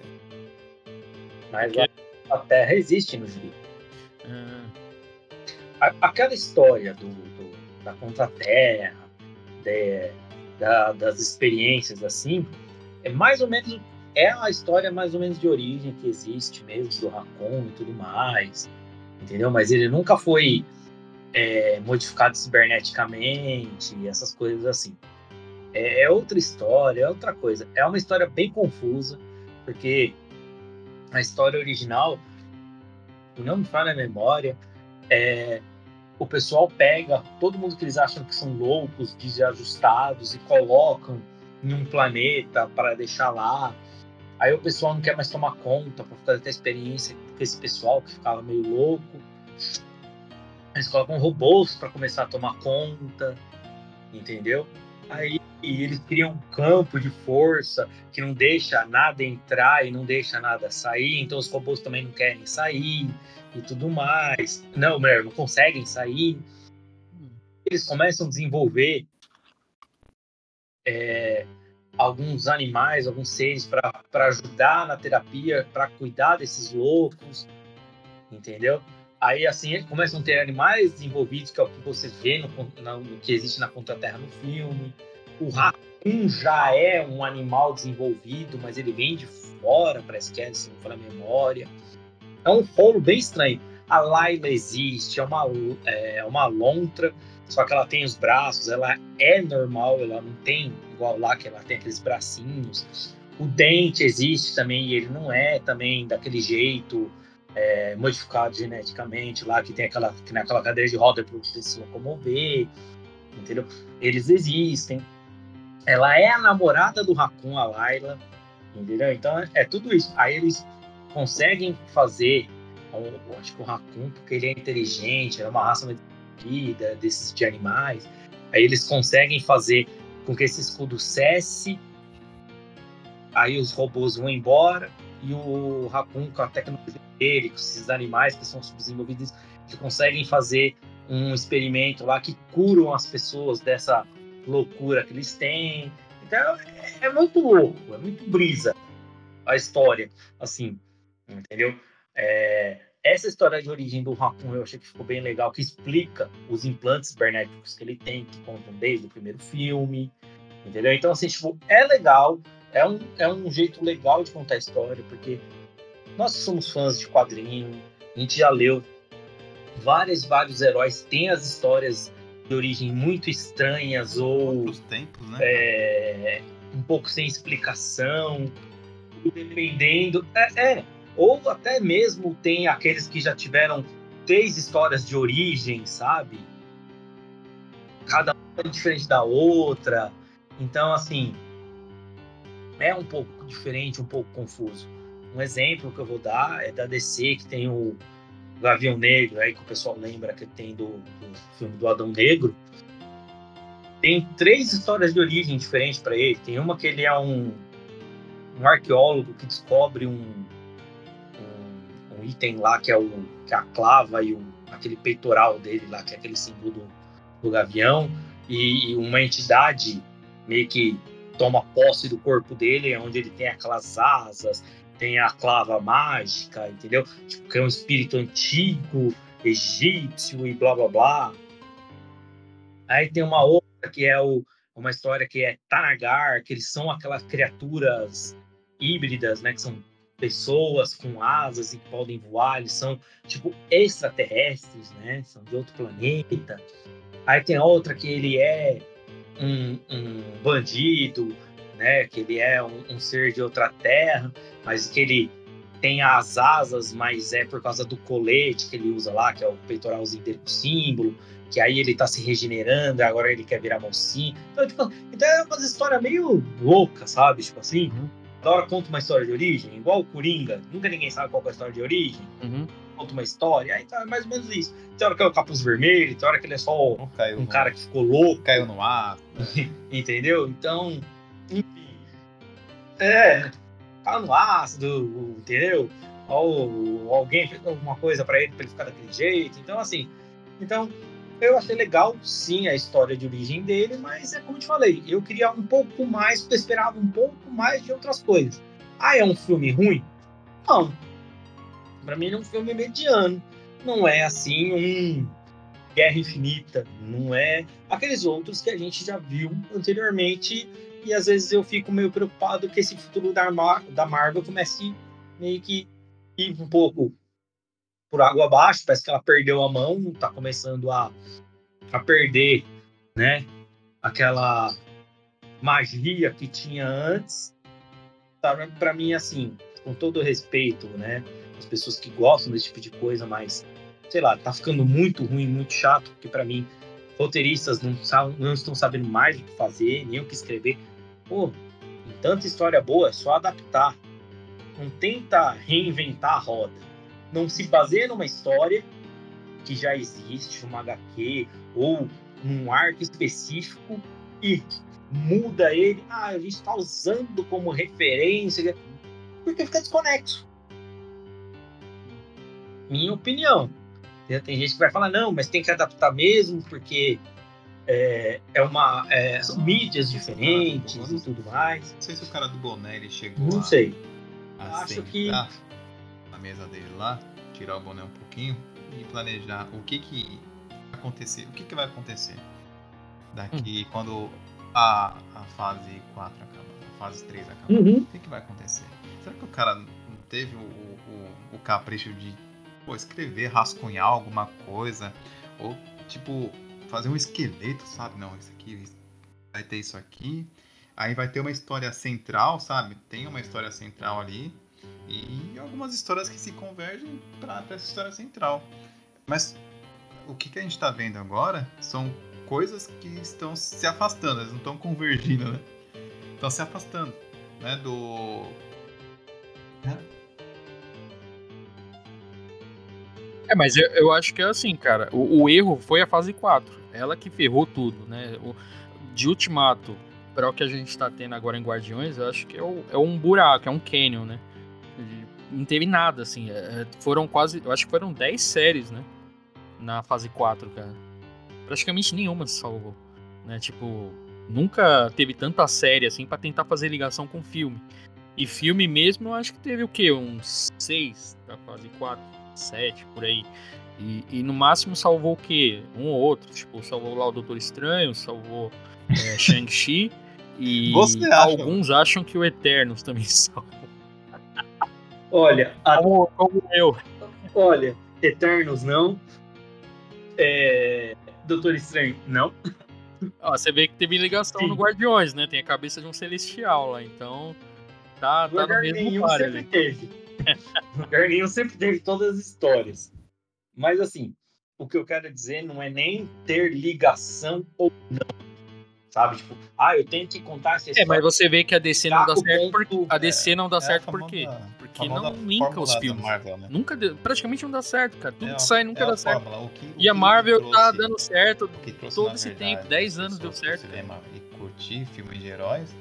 Mas a, a Terra existe no gibi. Hum. Aquela história do, do da contra-terra, da, das experiências assim, é mais ou menos é a história mais ou menos de origem que existe mesmo do Raccoon e tudo mais, entendeu? Mas ele nunca foi é, modificado ciberneticamente, essas coisas assim. É, é, outra história, é outra coisa. É uma história bem confusa, porque a história original, não me falha a memória, é, o pessoal pega todo mundo que eles acham que são loucos, desajustados, e colocam em um planeta para deixar lá. Aí o pessoal não quer mais tomar conta para fazer a experiência com esse pessoal que ficava meio louco. Eles colocam robôs para começar a tomar conta, entendeu? Aí eles criam um campo de força que não deixa nada entrar e não deixa nada sair, então os robôs também não querem sair e tudo mais. Não, melhor, não conseguem sair. Eles começam a desenvolver é, alguns animais, alguns seres para ajudar na terapia, para cuidar desses loucos, entendeu? Aí, assim, começam a ter animais desenvolvidos, que é o que você vê no, no, no que existe na Contra-Terra no filme. O Raccoon já é um animal desenvolvido, mas ele vem de fora, parece que é, se não for a memória. É um rolo bem estranho. A Laila existe, é uma, é uma lontra, só que ela tem os braços, ela é normal, ela não tem igual lá, que ela tem aqueles bracinhos. O dente existe também, e ele não é também daquele jeito é, modificado geneticamente lá, que tem aquela, que tem aquela cadeira de roda para se locomover, entendeu? Eles existem. Ela é a namorada do Raccoon, a Layla, entendeu? Então é, é tudo isso. Aí eles conseguem fazer, eu acho que o Raccoon, porque ele é inteligente, é uma raça vida desses de animais, aí eles conseguem fazer com que esse escudo cesse, aí os robôs vão embora, e o Raccoon, com a tecnologia dele, com esses animais que são subdesenvolvidos, que conseguem fazer um experimento lá que curam as pessoas dessa loucura que eles têm. Então é, é muito louco, é muito brisa a história, assim, entendeu? É, essa história de origem do Raccoon eu achei que ficou bem legal, que explica os implantes cibernéticos que ele tem, que contam desde o primeiro filme, entendeu? Então, assim, tipo, é legal, é um, é um jeito legal de contar a história, porque nós somos fãs de quadrinho, a gente já leu vários, vários heróis, tem as histórias de origem muito estranhas ou tempos, né? É, um pouco sem explicação, dependendo. É, é, ou até mesmo tem aqueles que já tiveram três histórias de origem, sabe? Cada uma é diferente da outra. Então, assim, é um pouco diferente, um pouco confuso. Um exemplo que eu vou dar é da DC, que tem o Gavião Negro, aí que o pessoal lembra que tem do, do filme do Adão Negro. Tem três histórias de origem diferentes para ele. Tem uma que ele é um, um arqueólogo que descobre um, um, um, item lá que é, o, que é a clava e o, aquele peitoral dele lá, que é aquele símbolo do, do gavião, e, e uma entidade meio que toma posse do corpo dele, onde ele tem aquelas asas, tem a clava mágica, entendeu? Tipo, que é um espírito antigo, egípcio e blá blá blá. Aí tem uma outra que é o, uma história que é Tanagar, que eles são aquelas criaturas híbridas, né? Que são pessoas com asas e que podem voar, eles são tipo extraterrestres, né? São de outro planeta. Aí tem outra que ele é um, um bandido, né? Que ele é um, um, ser de outra terra, mas que ele tem as asas, mas é por causa do colete que ele usa lá, que é o peitoralzinho dele com símbolo, que aí ele tá se regenerando, agora ele quer virar mocinho. Então, tipo, então é uma história meio louca, sabe? Tipo assim. Uhum. da hora conta uma história de origem, igual o Coringa, nunca ninguém sabe qual é a história de origem. Uhum. Conta uma história, aí tá mais ou menos isso. Tem hora que é o capuz vermelho, tem hora que ele é só um cara que ficou louco. caiu no ar. (laughs) Entendeu? Então, enfim. É, tá no ácido, entendeu? Ou alguém fez alguma coisa pra ele, pra ele ficar daquele jeito. Então, assim. Então, eu achei legal, sim, a história de origem dele, mas é como eu te falei, eu queria um pouco mais, eu esperava um pouco mais de outras coisas. Ah, é um filme ruim? Não. Pra mim, é um filme mediano. Não é assim um Guerra Infinita, não é aqueles outros que a gente já viu anteriormente e às vezes eu fico meio preocupado que esse futuro da, Mar da Marvel comece meio que ir um pouco por água abaixo, parece que ela perdeu a mão, tá começando a, a perder, né, aquela magia que tinha antes. Tá, para mim, assim, com todo respeito, né, as pessoas que gostam desse tipo de coisa, mas, sei lá, tá ficando muito ruim, muito chato, porque para mim, roteiristas não, não estão sabendo mais o que fazer, nem o que escrever. Pô, tanta história boa, é só adaptar. Não tenta reinventar a roda. Não se baseia numa história que já existe, uma HQ ou um arco específico e muda ele. Ah, a gente está usando como referência. Porque fica desconexo. Minha opinião. Tem gente que vai falar, não, mas tem que adaptar mesmo, porque é, é uma, é, são mídias diferentes e tudo mais. Não sei se o cara do boné ele chegou Não a, sei. a Acho que- na mesa dele lá, tirar o boné um pouquinho e planejar o que que acontecer, o que que vai acontecer daqui Hum. quando a, a fase 4 acaba, a fase 3 acaba. Uhum. O que, que vai acontecer? Será que o cara não teve o, o, o capricho de pô, escrever, rascunhar alguma coisa? Ou, tipo, fazer um esqueleto, sabe? Não, isso aqui vai ter isso aqui. Aí vai ter uma história central, sabe? Tem uma história central ali. E algumas histórias que se convergem para essa história central. Mas o que, que a gente tá vendo agora são coisas que estão se afastando, elas não estão convergindo, né? Estão se afastando, né? Do. É, mas eu, eu acho que é assim, cara. O, o erro foi a fase 4. Ela que ferrou tudo, né? O, de Ultimato para o que a gente tá tendo agora em Guardiões, eu acho que é, o- é um buraco, é um canyon, né? Não teve nada, assim. é, foram quase. Eu acho que foram 10 séries, né? Na fase 4, cara. Praticamente nenhuma se salvou. Né? Tipo, nunca teve tanta série assim pra tentar fazer ligação com filme. E filme mesmo, eu acho que teve o quê? Uns 6 da fase 4, 7, por aí. E, e no máximo salvou o quê? Um ou outro. Tipo, salvou lá o Doutor Estranho, salvou é, (laughs) Shang-Chi. E acha? alguns acham que o Eternos também (laughs) salvou. Olha, a- Como, como eu. olha, Eternos não. É, Doutor Estranho não. Ó, você vê que teve ligação Sim. no Guardiões, né? Tem a cabeça de um celestial lá, então tá, tá no mesmo par sempre ali. teve. (laughs) nenhum sempre teve todas as histórias. Mas assim, o que eu quero dizer não é nem ter ligação ou não. Sabe? Tipo, ah, eu tenho que contar essa É, história. mas você vê que a DC não dá o certo porque a DC não dá É certo por quê? Porque não linka os filmes. Marvel, né? Nunca deu- praticamente não dá certo, cara. Tudo É que sai nunca é dá certo. que- o E a Marvel tá trouxe- dando certo. trouxe, todo esse verdade, tempo, 10 as anos deu certo, cinema E curtir filme de heróis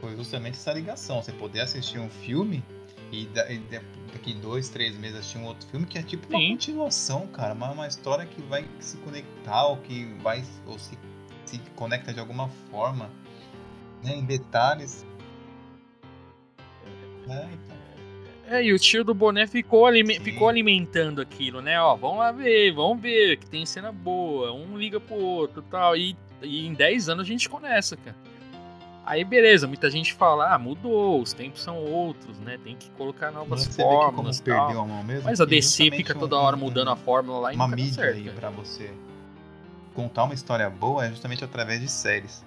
foi justamente essa ligação. Você poder assistir um filme e, da- e da- daqui dois, três meses assistir um outro filme que é tipo uma Sim. continuação, cara. Uma, uma história que vai se conectar ou que vai ou se, se conecta de alguma forma, né, em detalhes. É, então. É, e o tio do boné ficou, alime- ficou alimentando aquilo, né? Ó, vamos lá ver, vamos ver, que tem cena boa, um liga pro outro e tal. E, e em 10 anos a gente começa, cara. Aí beleza, muita gente fala, ah, mudou, os tempos são outros, né? Tem que colocar novas Você vê que como fórmulas tal. a mão mesmo. Mas a DC fica um- toda hora um- mudando a fórmula lá e uma dá mídia certo, aí cara. pra você contar uma história boa é justamente através de séries.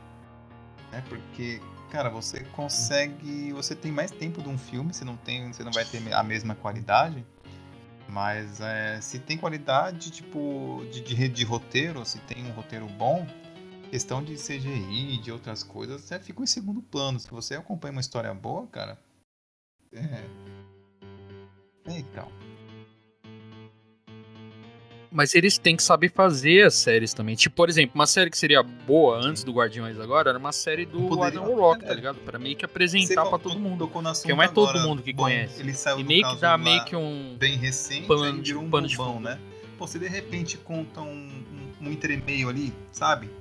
Né? Porque, cara, você consegue. Você tem mais tempo de um filme, você não tem. Você não vai ter a mesma qualidade. Mas é, se tem qualidade, tipo, de, de, de roteiro, se tem um roteiro bom, questão de CGI, de outras coisas, você fica em segundo plano. Se você acompanha uma história boa, cara, É. Então. Mas eles têm que saber fazer as séries também. Tipo, por exemplo, uma série que seria boa antes do Guardiões agora era uma série do Adam Rock, é. tá ligado? Pra meio que apresentar pra todo mundo. Porque não é todo agora. mundo que Bom, conhece. Ele saiu E meio que dá meio que um. bem recente, pano de- um pano de fundo. né? Pô, você de repente conta um, um, um entre meio ali, sabe?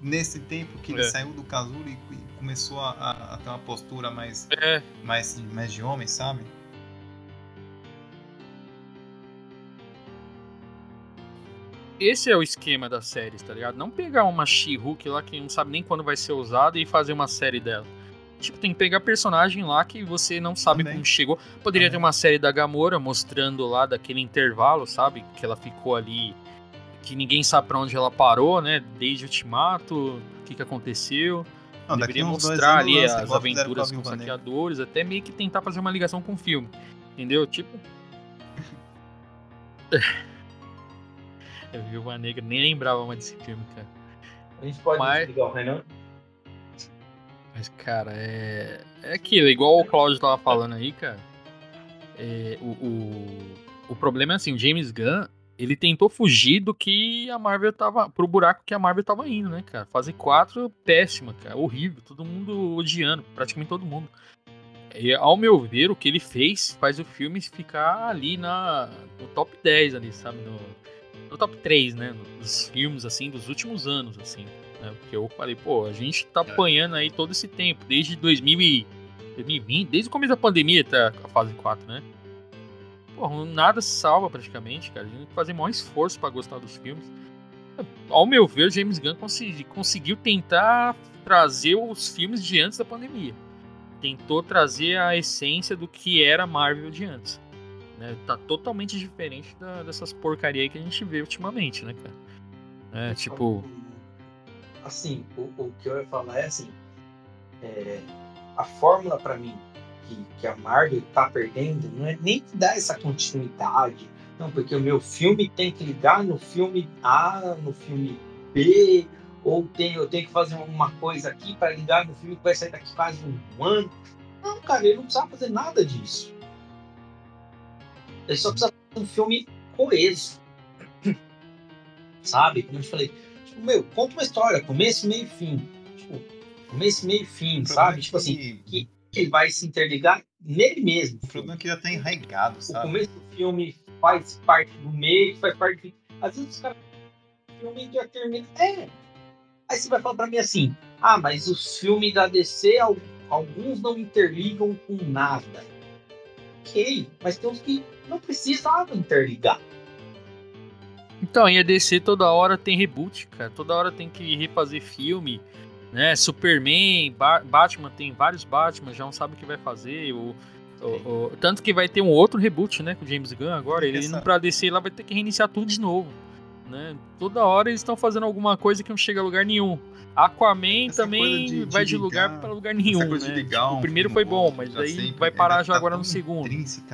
Nesse tempo que ele É. saiu do casulo e, começou a, a- a ter uma postura mais, É, mais, mais de homem, sabe? esse é o esquema das séries, tá ligado? Não pegar uma She-Hulk lá que não sabe nem quando vai ser usada e fazer uma série dela. Tipo, tem que pegar personagem lá que você não sabe Também. como chegou. Poderia ter Também. uma série da Gamora mostrando lá daquele intervalo, sabe? Que ela ficou ali. Que ninguém sabe pra onde ela parou, né? Desde o Ultimato, o que, que aconteceu. Não, daqui Deveria mostrar ali as aventuras com os Negra. saqueadores, até meio que tentar fazer uma ligação com o filme. Entendeu? Tipo. (laughs) Eu vi uma negra, nem lembrava mais desse filme, cara. A gente pode Mas- desligar o Renan? Mas, cara, é. É aquilo, igual o Claudio tava falando aí, cara. É, o, o, o problema é assim, o James Gunn, ele tentou fugir do que a Marvel tava. pro buraco que a Marvel tava indo, né, cara? Fase 4, péssima, cara. Horrível. Todo mundo odiando, praticamente todo mundo. E, ao meu ver, o que ele fez faz o filme ficar ali na, no top 10 ali, sabe? No, no top 3, né? Dos filmes, assim, dos últimos anos, assim. Né? Porque eu falei, pô, a gente tá apanhando aí todo esse tempo, desde 2000 e 2020, desde o começo da pandemia até a fase 4, né? Pô, nada se salva praticamente, cara. A gente tem que fazer o maior esforço pra gostar dos filmes. Ao meu ver, o James Gunn consegui- conseguiu tentar trazer os filmes de antes da pandemia. Tentou trazer a essência do que era Marvel de antes. Né? Tá totalmente diferente da- dessas porcaria aí que a gente vê ultimamente, né, cara? É, tipo, Assim, o, o que eu ia falar é assim: é, a fórmula pra mim que, que a Marvel tá perdendo não é nem que dar essa continuidade. Não, porque o meu filme tem que ligar no filme A, no filme B, ou tem, eu tenho que fazer uma coisa aqui para ligar no filme que vai sair daqui quase um ano. Não, cara, ele não precisa fazer nada disso. Ele só precisa fazer um filme coeso. Sabe? Como eu te falei, tipo, meu, conta uma história, começo, meio e fim. Tipo, começo, meio e fim, sabe? Tipo assim, que ele vai se interligar nele mesmo. O problema é que já tá enraigado, O sabe? começo do filme faz parte do meio, faz parte. Às vezes os caras. O filme já termina. É. Aí você vai falar pra mim assim: ah, mas os filmes da DC, al- alguns não interligam com nada. Ok, mas tem uns que não precisavam interligar. Então, e a DC toda hora tem reboot, cara. Toda hora tem que refazer filme, né? Superman, Ba- Batman, tem vários Batman, já não sabe o que vai fazer. O, o- o- tanto que vai ter um outro reboot, né? Com o James Gunn agora. Ele Essa- indo pra DC lá vai ter que reiniciar tudo de novo. Né? Toda hora eles estão fazendo alguma coisa que não chega a lugar nenhum. Aquaman Essa também de- de vai de ligar- lugar pra lugar nenhum. Né? ligar Tipo, um o primeiro foi bom, mas já aí sempre- vai é, parar tá já agora tão no segundo.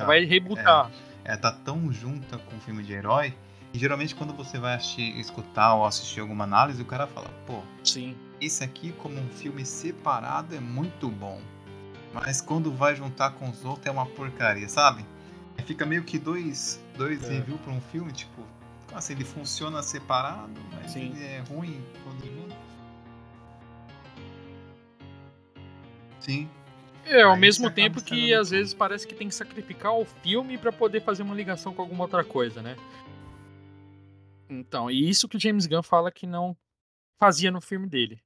Vai rebootar. é, tá tão junta com o filme de herói. E geralmente quando você vai assistir, escutar ou assistir alguma análise, o cara fala, pô, Sim. Esse aqui como um filme separado é muito bom. Mas quando vai juntar com os outros é uma porcaria, sabe? Fica meio que dois, dois É. reviews pra um filme, tipo, assim, ele funciona separado, mas Sim. ele é ruim quando junto. Sim. É, ao Aí mesmo tempo que às tudo. vezes parece que tem que sacrificar o filme pra poder fazer uma ligação com alguma outra coisa, né? Então, e isso que o James Gunn fala que não fazia no filme dele.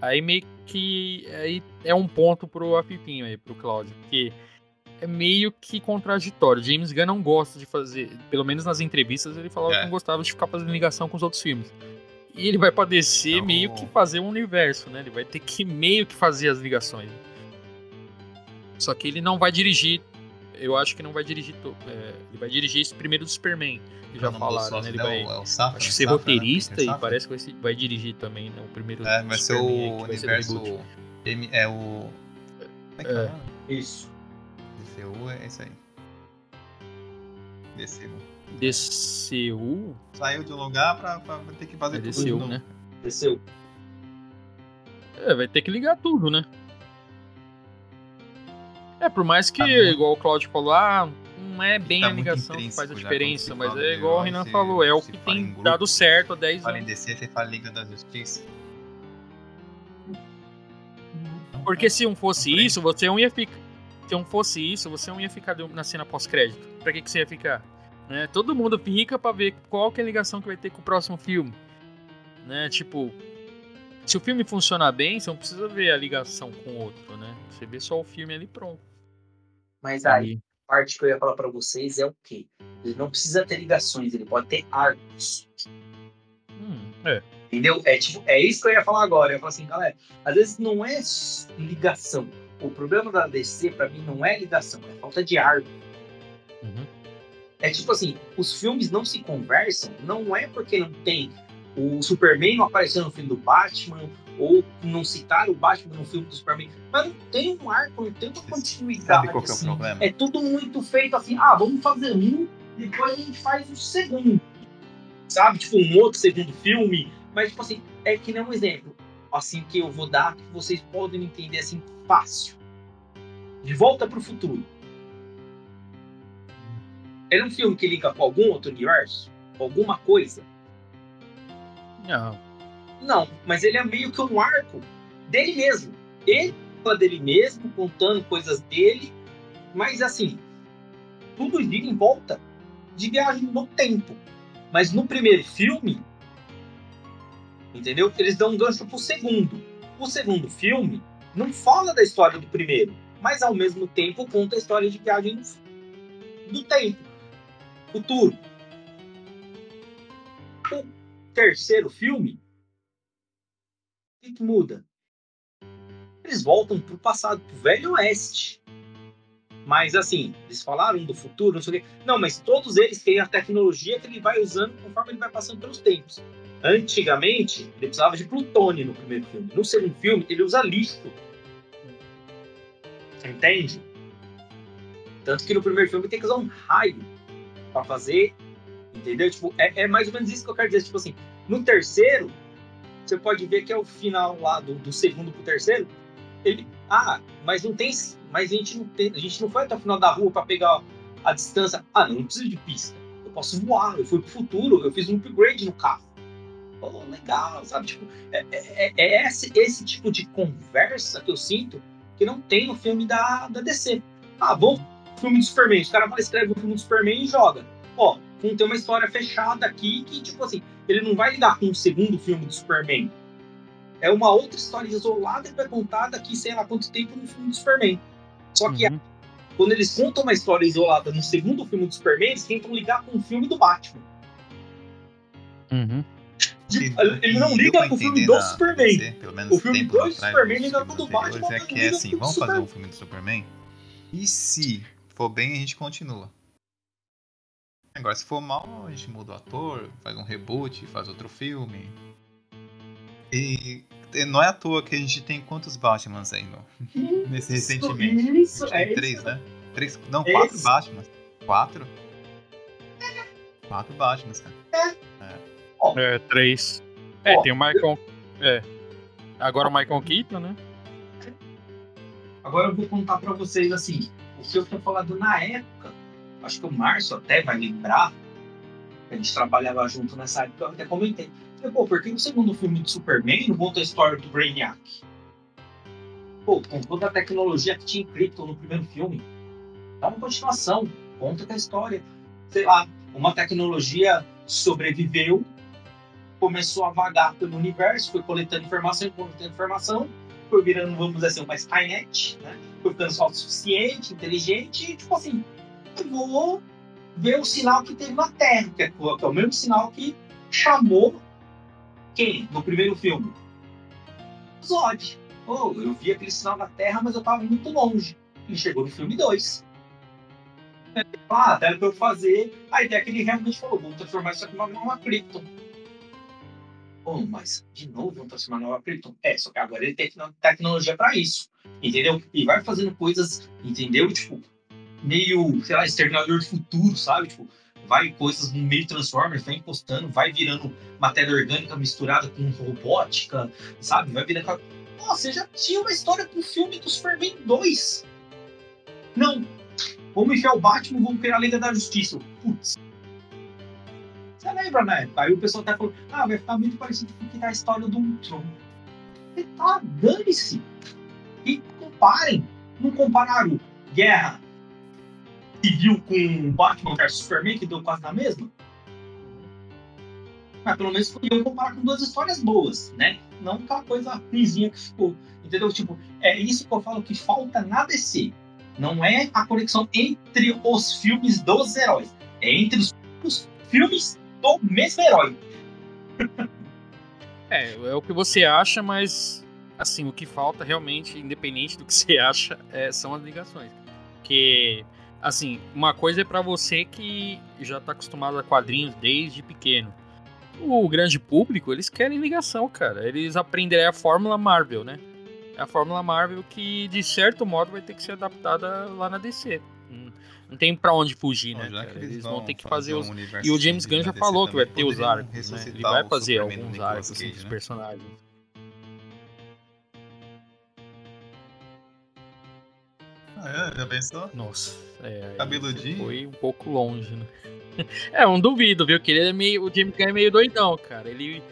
Aí meio que aí é um ponto pro Afipinho aí, pro Claudio, porque é meio que contraditório. James Gunn não gosta de fazer, pelo menos nas entrevistas ele falava É. que não gostava de ficar fazendo ligação com os outros filmes. E ele vai pra DC Então- meio que fazer um universo, né? Ele vai ter que meio que fazer as ligações. Só que ele não vai dirigir. Eu acho que não vai dirigir. to- é, ele vai dirigir esse primeiro do Superman. Que já O do falaram, né? Ele vai. é o Safran, Acho que ser Safran, né? roteirista Peter e parece que vai, ser- vai dirigir também, né? O primeiro É, vai ser o Superman que vai ser universo. reboot. M- é o. Como é que É. Isso. DCU é isso aí. DCU. DCU? Saiu de um lugar pra, pra ter que fazer É tudo de DCU, né? Desceu. É, vai ter que ligar tudo, né? É, por mais que, Tá igual o Claudio falou, ah, não é bem Tá a ligação que faz a diferença, mas é igual o Renan falou, é o que tem grupo, dado certo há 10 Fala em anos. DC, você fala Liga da Justiça. Porque se não fosse isso, você não ia ficar. Se não fosse isso, você não ia ficar na cena pós-crédito. Pra que, que você ia ficar? Né? Todo mundo fica pra ver qual que é a ligação que vai ter com o próximo filme. Né? Tipo, se o filme funcionar bem, você não precisa ver a ligação com o outro? Você vê só o filme ali pronto. Mas aí, a parte que eu ia falar pra vocês é o quê? Ele não precisa ter ligações, ele pode ter arcos. Hum, é. Entendeu? É, tipo, é isso que eu ia falar agora. Eu ia falar assim, galera, às vezes não é ligação. O problema da DC, pra mim, não é ligação, é falta de arco. Uhum. É tipo assim, os filmes não se conversam, não é porque não tem o Superman não apareceu no filme do Batman, ou não citaram o Batman no filme do Superman, mas não tem um arco, não tem uma continuidade. Sabe qual que é o assim. problema? É tudo muito feito assim, ah, vamos fazer um, depois a gente faz o segundo. Sabe? Tipo, um outro segundo filme. Mas, tipo assim, é que nem um exemplo, assim, que eu vou dar, que vocês podem entender, assim, fácil. De Volta pro Futuro. É um filme que liga com algum outro universo? Alguma coisa? Não. Não, mas ele é meio que um arco dele mesmo. Ele fala dele mesmo, contando coisas dele, mas assim, tudo gira em volta de viagem no tempo. Mas no primeiro filme, entendeu? Eles dão um gancho pro segundo. O segundo filme não fala da história do primeiro, mas ao mesmo tempo conta a história de viagem do tempo, futuro. O terceiro filme que, que muda? Eles voltam pro passado, pro Velho Oeste. Mas assim, eles falaram do futuro, não sei o quê. Não, mas todos eles têm a tecnologia que ele vai usando conforme ele vai passando pelos tempos. Antigamente, ele precisava de plutônio no primeiro filme. No segundo filme, ele usa lixo. Entende? Tanto que no primeiro filme tem que usar um raio para fazer. Entendeu? Tipo, é, é mais ou menos isso que eu quero dizer. Tipo assim, no terceiro, você pode ver que é o final lá do, do segundo pro terceiro. Ele, ah, mas não tem, mas a gente não tem, a gente não foi até o final da rua para pegar a distância. Ah, não, não preciso de pista. Eu posso voar. Eu fui pro futuro. Eu fiz um upgrade no carro. Oh, legal, sabe? Tipo, é, é- é esse, esse tipo de conversa que eu sinto que não tem no filme da, da DC. Ah, pro filme do Superman. Os caras vão escrever o filme do Superman e joga. Ó, não tem uma história fechada aqui que, tipo assim, ele não vai lidar com o segundo filme do Superman. É uma outra história isolada que vai contar daqui, sei lá quanto tempo no filme do Superman. Só que Uhum. quando eles contam uma história isolada no segundo filme do Superman, eles tentam ligar com o filme do Batman. Uhum. Ele não liga com o filme do na Superman. DC, pelo menos O filme do Superman liga com o do Batman, É que é assim, o vamos fazer um filme do Superman? E se for bem, a gente continua. Agora, se for mal, a gente muda o ator, faz um reboot, faz outro filme. E e não é à toa que a gente tem quantos Batmans aí no, (laughs) nesse recentemente? Isso, A gente é tem três, isso. né? Três, não, É quatro isso. Batmans. Quatro? Quatro Batmans, cara. É, três. É, Ó, tem o Michael. É. Agora o Michael Keaton, né? Agora eu vou contar pra vocês assim, o que eu tinha falado na época. Acho que o Márcio até vai lembrar. A gente trabalhava junto nessa época, eu até comentei. Falei, Pô, por que o segundo filme de Superman não conta a história do Brainiac? Pô, com toda a tecnologia que tinha em Krypton no primeiro filme. Dá uma continuação, conta a história. Sei lá, uma tecnologia sobreviveu, começou a vagar pelo universo, foi coletando informação, coletando informação, foi virando, vamos dizer assim, uma Skynet, né? Foi ficando só suficiente, inteligente, e tipo assim, vou ver o sinal que teve na Terra, que é, que é o mesmo sinal que chamou quem no primeiro filme? Zod. Oh, eu vi aquele sinal na Terra, mas eu tava muito longe. E chegou no filme 2. Ah, dá pra eu fazer. Aí até que ele realmente falou: vamos transformar isso aqui numa nova Krypton. Oh, mas de novo vamos transformar numa Krypton? É, só que agora ele tem tecno- tecnologia pra isso. Entendeu? E vai fazendo coisas, entendeu? Tipo, meio, sei lá, exterminador do futuro, sabe? Tipo, vai coisas no meio Transformers, vai encostando, vai virando matéria orgânica misturada com robótica, sabe? Vai virando. aquela- Nossa, você já tinha uma história pro filme do Superman 2. Não, vamos enfiar o Batman, vamos criar a Liga da Justiça. Putz. Você lembra, né? Aí o pessoal até falou, ah, vai ficar muito parecido com o que tá a história do Ultron. E tá, dane-se. E comparem. Não compararam Guerra Civil com Batman vs Superman, que deu quase na mesma? Mas pelo menos eu comparar com duas histórias boas, né? Não aquela coisa ruimzinha que ficou. Entendeu? Tipo, é isso que eu falo que falta na DC. Não é a conexão entre os filmes dos heróis. É entre os, os filmes do mesmo herói. (laughs) É, é o que você acha, mas assim, o que falta realmente, independente do que você (laughs) acha, é, são as ligações. Porque, assim, uma coisa é para você que já tá acostumado a quadrinhos desde pequeno. O grande público, eles querem ligação, cara. Eles aprenderem a fórmula Marvel, né? É a fórmula Marvel que, de certo modo, vai ter que ser adaptada lá na DC. Hum, não tem pra onde fugir, né? Cara? Eles, vão, ter que fazer, fazer os. Um e o James Gunn já falou que vai ter os arcos, né? Ele vai fazer alguns arcos assim, dos né? personagens. É? Já pensou? Nossa, é. Cabeludinho? Foi um pouco longe, né? (laughs) é, um duvido, viu? Que ele é meio. O James Gunn é meio doidão, cara. Ele.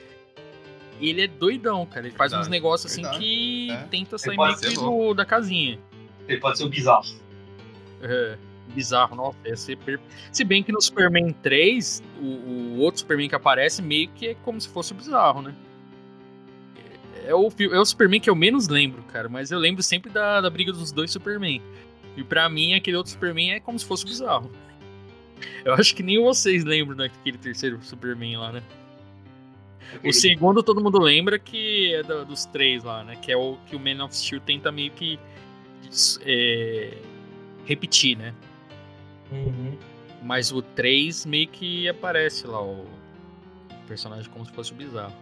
Ele é doidão, cara. Ele faz uns negócios assim que é. tenta sair meio que do, da casinha. Ele pode ser o bizarro. É, bizarro, nossa. Ia ser per... Se bem que no Superman 3, o, o outro Superman que aparece meio que é como se fosse o bizarro, né? É o, é o Superman que eu menos lembro, cara. Mas eu lembro sempre da, da briga dos dois Superman. E pra mim, aquele outro Superman é como se fosse bizarro. Eu acho que nem vocês lembram daquele terceiro Superman lá, né? O segundo todo mundo lembra que é do, dos três lá, né? Que é o que o Man of Steel tenta meio que é, repetir, né? Uhum. Mas o 3 meio que aparece lá, o personagem como se fosse o bizarro.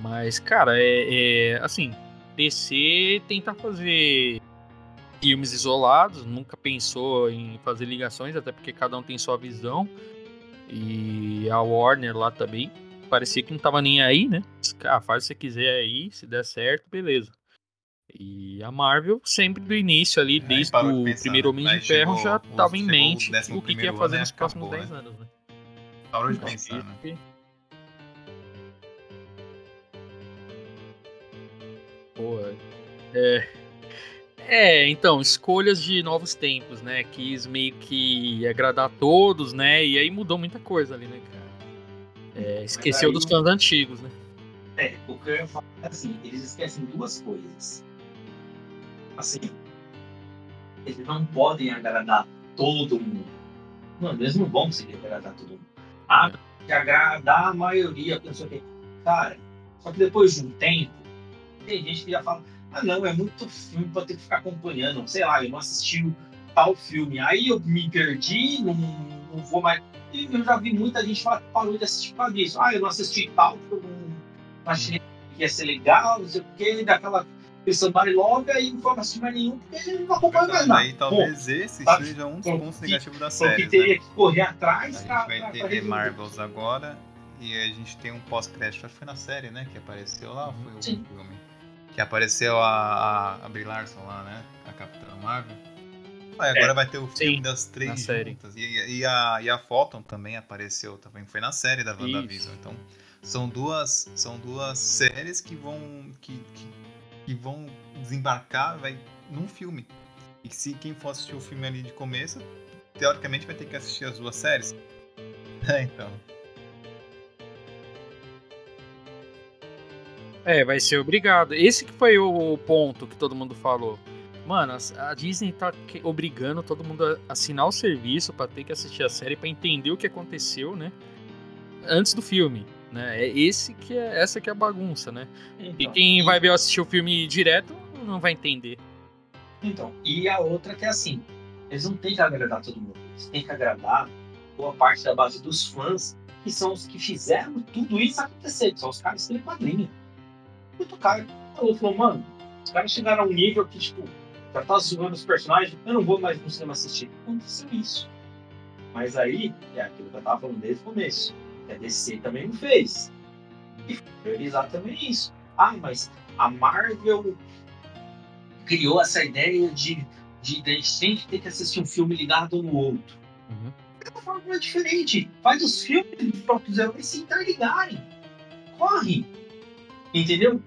Mas, cara, é, é assim, DC tenta fazer filmes isolados, nunca pensou em fazer ligações, até porque cada um tem sua visão. E a Warner lá também parecia que não tava nem aí, né? Ah, faz o que você quiser aí, se der certo, beleza. E a Marvel, sempre do início ali, desde o primeiro Homem de Ferro, já tava em mente o que, que ia fazer nos próximos acabou, 10 né? anos, né? Parou de pensar, né? Pô, é. É, então, escolhas de novos tempos, né? Quis meio que agradar a todos, né? E aí mudou muita coisa ali, né, cara? É, esqueceu aí, dos fãs antigos, né? É, o que eu ia falar é assim, eles esquecem duas coisas. Assim, eles não podem agradar todo mundo. Mano, eles não vão conseguir agradar todo mundo. Ah, é. agradar a maioria, pensou que. Cara, só que depois de um tempo, tem gente que já fala, ah não, é muito filme pra ter que ficar acompanhando, sei lá, eu não assisti tal filme, aí eu me perdi, não, não vou mais. E eu já vi muita gente falar que parou de assistir por causa disso. Ah, eu não assisti tal, porque eu não achei que ia ser legal, não sei o quê, daquela questão Love, aí não foi assistir mais nenhum, porque ele não acompanha mais nada. Aí talvez Bom, esse tá, seja um dos pontos negativos da série. Porque teria né? que correr atrás. A gente pra, vai pra, ter pra Marvels agora, e a gente tem um pós-crédito, acho que foi na série, né? Que apareceu lá, foi o filme? Que apareceu a, a, a Brie Larson lá, né? A Capitã Marvel. Ah, agora é, vai ter o filme sim, das três juntas. E, e, a, e a Photon também apareceu, também foi na série da WandaVision. Então, são duas, são duas séries que vão, que, que, que, vão desembarcar vai, num filme. E se quem for assistir o filme ali de começo, teoricamente vai ter que assistir as duas séries. É, (laughs) então. É, vai ser obrigado. Esse que foi o ponto que todo mundo falou. Mano, a Disney tá obrigando todo mundo a assinar o serviço para ter que assistir a série para entender o que aconteceu, né? Antes do filme, né? É esse que é essa que é a bagunça, né? Então, e quem e... vai ver assistir o filme direto não vai entender. Então, e a outra que é assim, eles não têm que agradar todo mundo, eles têm que agradar boa parte da base dos fãs, que são os que fizeram tudo isso acontecer, que são os caras que têm quadrinho muito caro. Falou, falou, mano, os caras chegaram a um nível que, tipo, já tá zoando os personagens, eu não vou mais no cinema assistir. Aconteceu isso. Mas aí, é aquilo que eu tava falando desde o começo. A DC também não fez. E priorizar também isso. Ah, mas a Marvel criou essa ideia de de, de a gente sempre ter que assistir um filme ligado no outro. Uhum. É uma forma diferente. Faz os filmes dos próprios heróis se interligarem. Corre. Entendeu?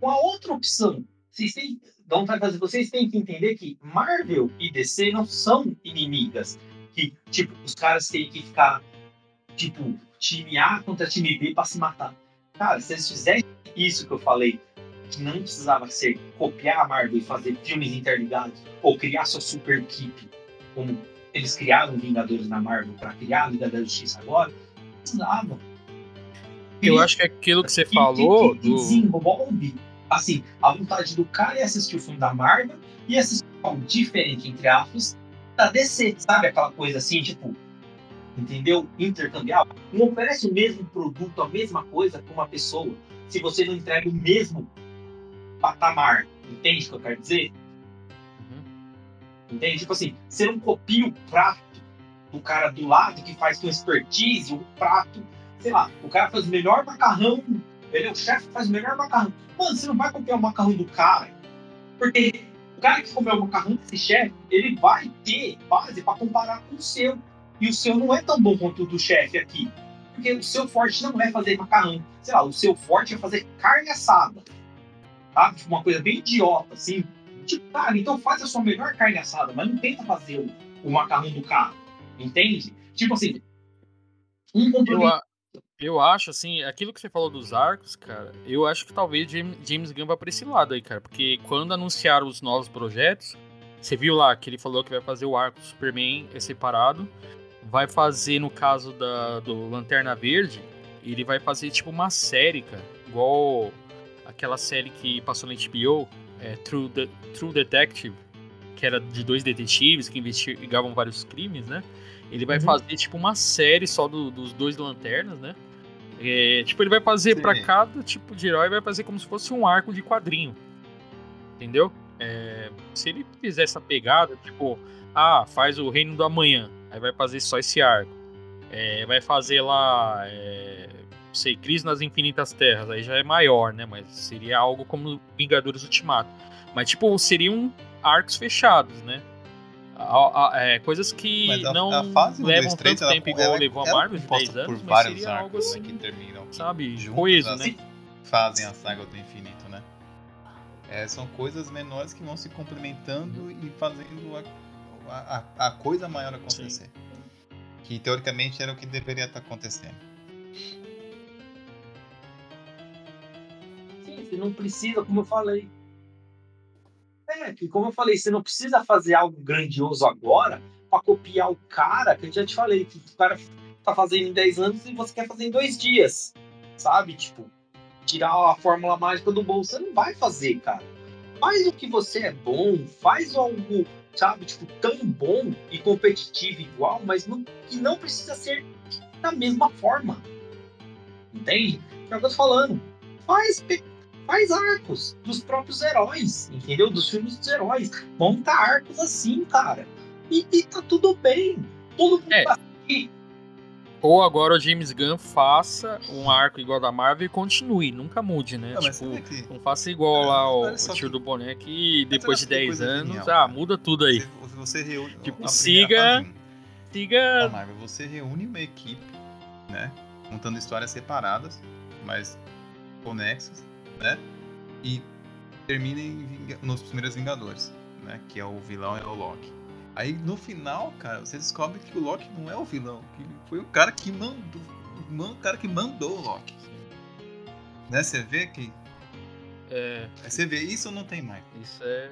Com a outra opção. Vocês têm, vai fazer, vocês têm que entender que Marvel e DC não são inimigas. Que, tipo, os caras têm que ficar, tipo, time A contra time B para se matar. Cara, se eles fizerem isso que eu falei, que não precisava ser copiar a Marvel e fazer filmes interligados, ou criar sua super equipe, como eles criaram Vingadores na Marvel para criar a Liga da Justiça agora, precisava. Eu acho que aquilo que você falou. Que desenvolve assim, a vontade do cara é assistir o filme da Marvel e assistir algo diferente, entre aspas, da DC, sabe? Aquela coisa assim, tipo, entendeu? Intercambiar. Não oferece o mesmo produto, a mesma coisa para uma pessoa, se você não entrega o mesmo patamar. Entende o que eu quero dizer? Uhum. Entende? Tipo assim, você não copia o prato do cara do lado que faz com expertise, o prato, sei lá, o cara faz o melhor macarrão, ele é o chefe que faz o melhor macarrão. Mano, você não vai copiar o macarrão do cara, porque o cara que comeu o macarrão desse chefe, ele vai ter base para comparar com o seu. E o seu não é tão bom quanto o do chefe aqui. Porque o seu forte não é fazer macarrão. Sei lá, o seu forte é fazer carne assada. Tá? Uma coisa bem idiota, assim. Tipo, cara, então faz a sua melhor carne assada, mas não tenta fazer o, o macarrão do cara. Entende? Tipo assim, um compromisso. Eu acho, assim, aquilo que você falou dos arcos, cara, eu acho que talvez James Gunn vá pra esse lado aí, cara. Porque quando anunciaram os novos projetos, você viu lá que ele falou que vai fazer o arco Superman é separado. Vai fazer, no caso da, do Lanterna Verde, ele vai fazer tipo uma série, cara. Igual aquela série que passou na HBO, é, True, The, True Detective, que era de dois detetives que investigavam vários crimes, né? Ele vai uhum. fazer tipo uma série só do, dos dois lanternas, né? É, tipo, ele vai fazer para cada tipo de herói, vai fazer como se fosse um arco de quadrinho. Entendeu? É, se ele fizer essa pegada, tipo, ah, faz o Reino do Amanhã, aí vai fazer só esse arco. É, vai fazer lá, é, não sei, Crise nas Infinitas Terras, aí já é maior, né? Mas seria algo como Vingadores Ultimato. Mas, tipo, seriam arcos fechados, né? A, a, é, coisas que a, não levam tanto tempo igual levou a Marvel de 10 anos, mas seria algo assim, que terminam, sabe, juntas, coeso, né? Assim, fazem a saga do infinito, né? É, são coisas menores que vão se complementando e fazendo a, a, a coisa maior acontecer. Sim. Que teoricamente era o que deveria estar acontecendo. Sim, você não precisa, como eu falei, é, que como eu falei, você não precisa fazer algo grandioso agora para copiar o cara, que eu já te falei, que o cara tá fazendo em 10 anos e você quer fazer em dois dias. Sabe? Tipo, tirar a fórmula mágica do bolso. Você não vai fazer, cara. Faz o que você é bom, faz algo, sabe, tipo, tão bom e competitivo igual, mas não, que não precisa ser da mesma forma. Entende? É o que eu tô falando. Faz faz arcos dos próprios heróis, entendeu? Dos filmes dos heróis. Monta arcos assim, cara. E, e tá tudo bem. Todo mundo é. tá aqui. Ou agora o James Gunn faça um arco igual da Marvel e continue, nunca mude, né? Não, tipo, que... não faça igual é, lá o, o tio que... do boneco e depois de 10 anos, genial, ah, muda tudo aí. Você, você reúne. Tipo, siga. Siga. Marvel, você reúne uma equipe, né? Contando histórias separadas, mas conexas né? E termina em, nos primeiros Vingadores, né? Que é o vilão é o Loki. Aí no final, cara, você descobre que o Loki não é o vilão, que foi o cara que mandou, o cara que mandou o Loki. Né? Você vê que é... Você vê isso ou não tem mais? Isso é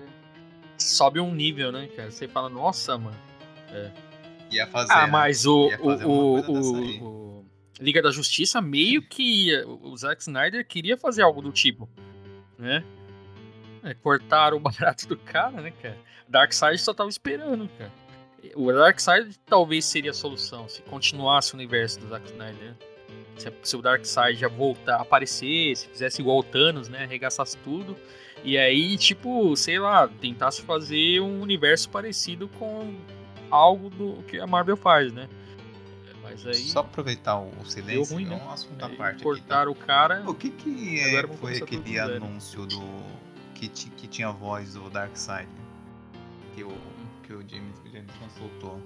sobe um nível, né, cara? Você fala, nossa, mano. É. Ia fazer. Ah, mas o, o, o, o, Liga da Justiça, meio que o Zack Snyder queria fazer algo do tipo, né? É, cortaram o barato do cara, né, cara? Darkseid só tava esperando, cara. O Darkseid talvez seria a solução se continuasse o universo do Zack Snyder. Né? Se, se o Darkseid já voltar, aparecer, se fizesse igual o Thanos, né? Arregaçasse tudo. E aí, tipo, sei lá, tentasse fazer um universo parecido com algo do que a Marvel faz, né? Mas aí. Só aproveitar o silêncio, ruim, né? é um assunto à parte. Cortaram aqui, tá? o cara. O que que é, foi aquele anúncio do. Que, que tinha voz do Darkseid? que o, que o James, o James consultou.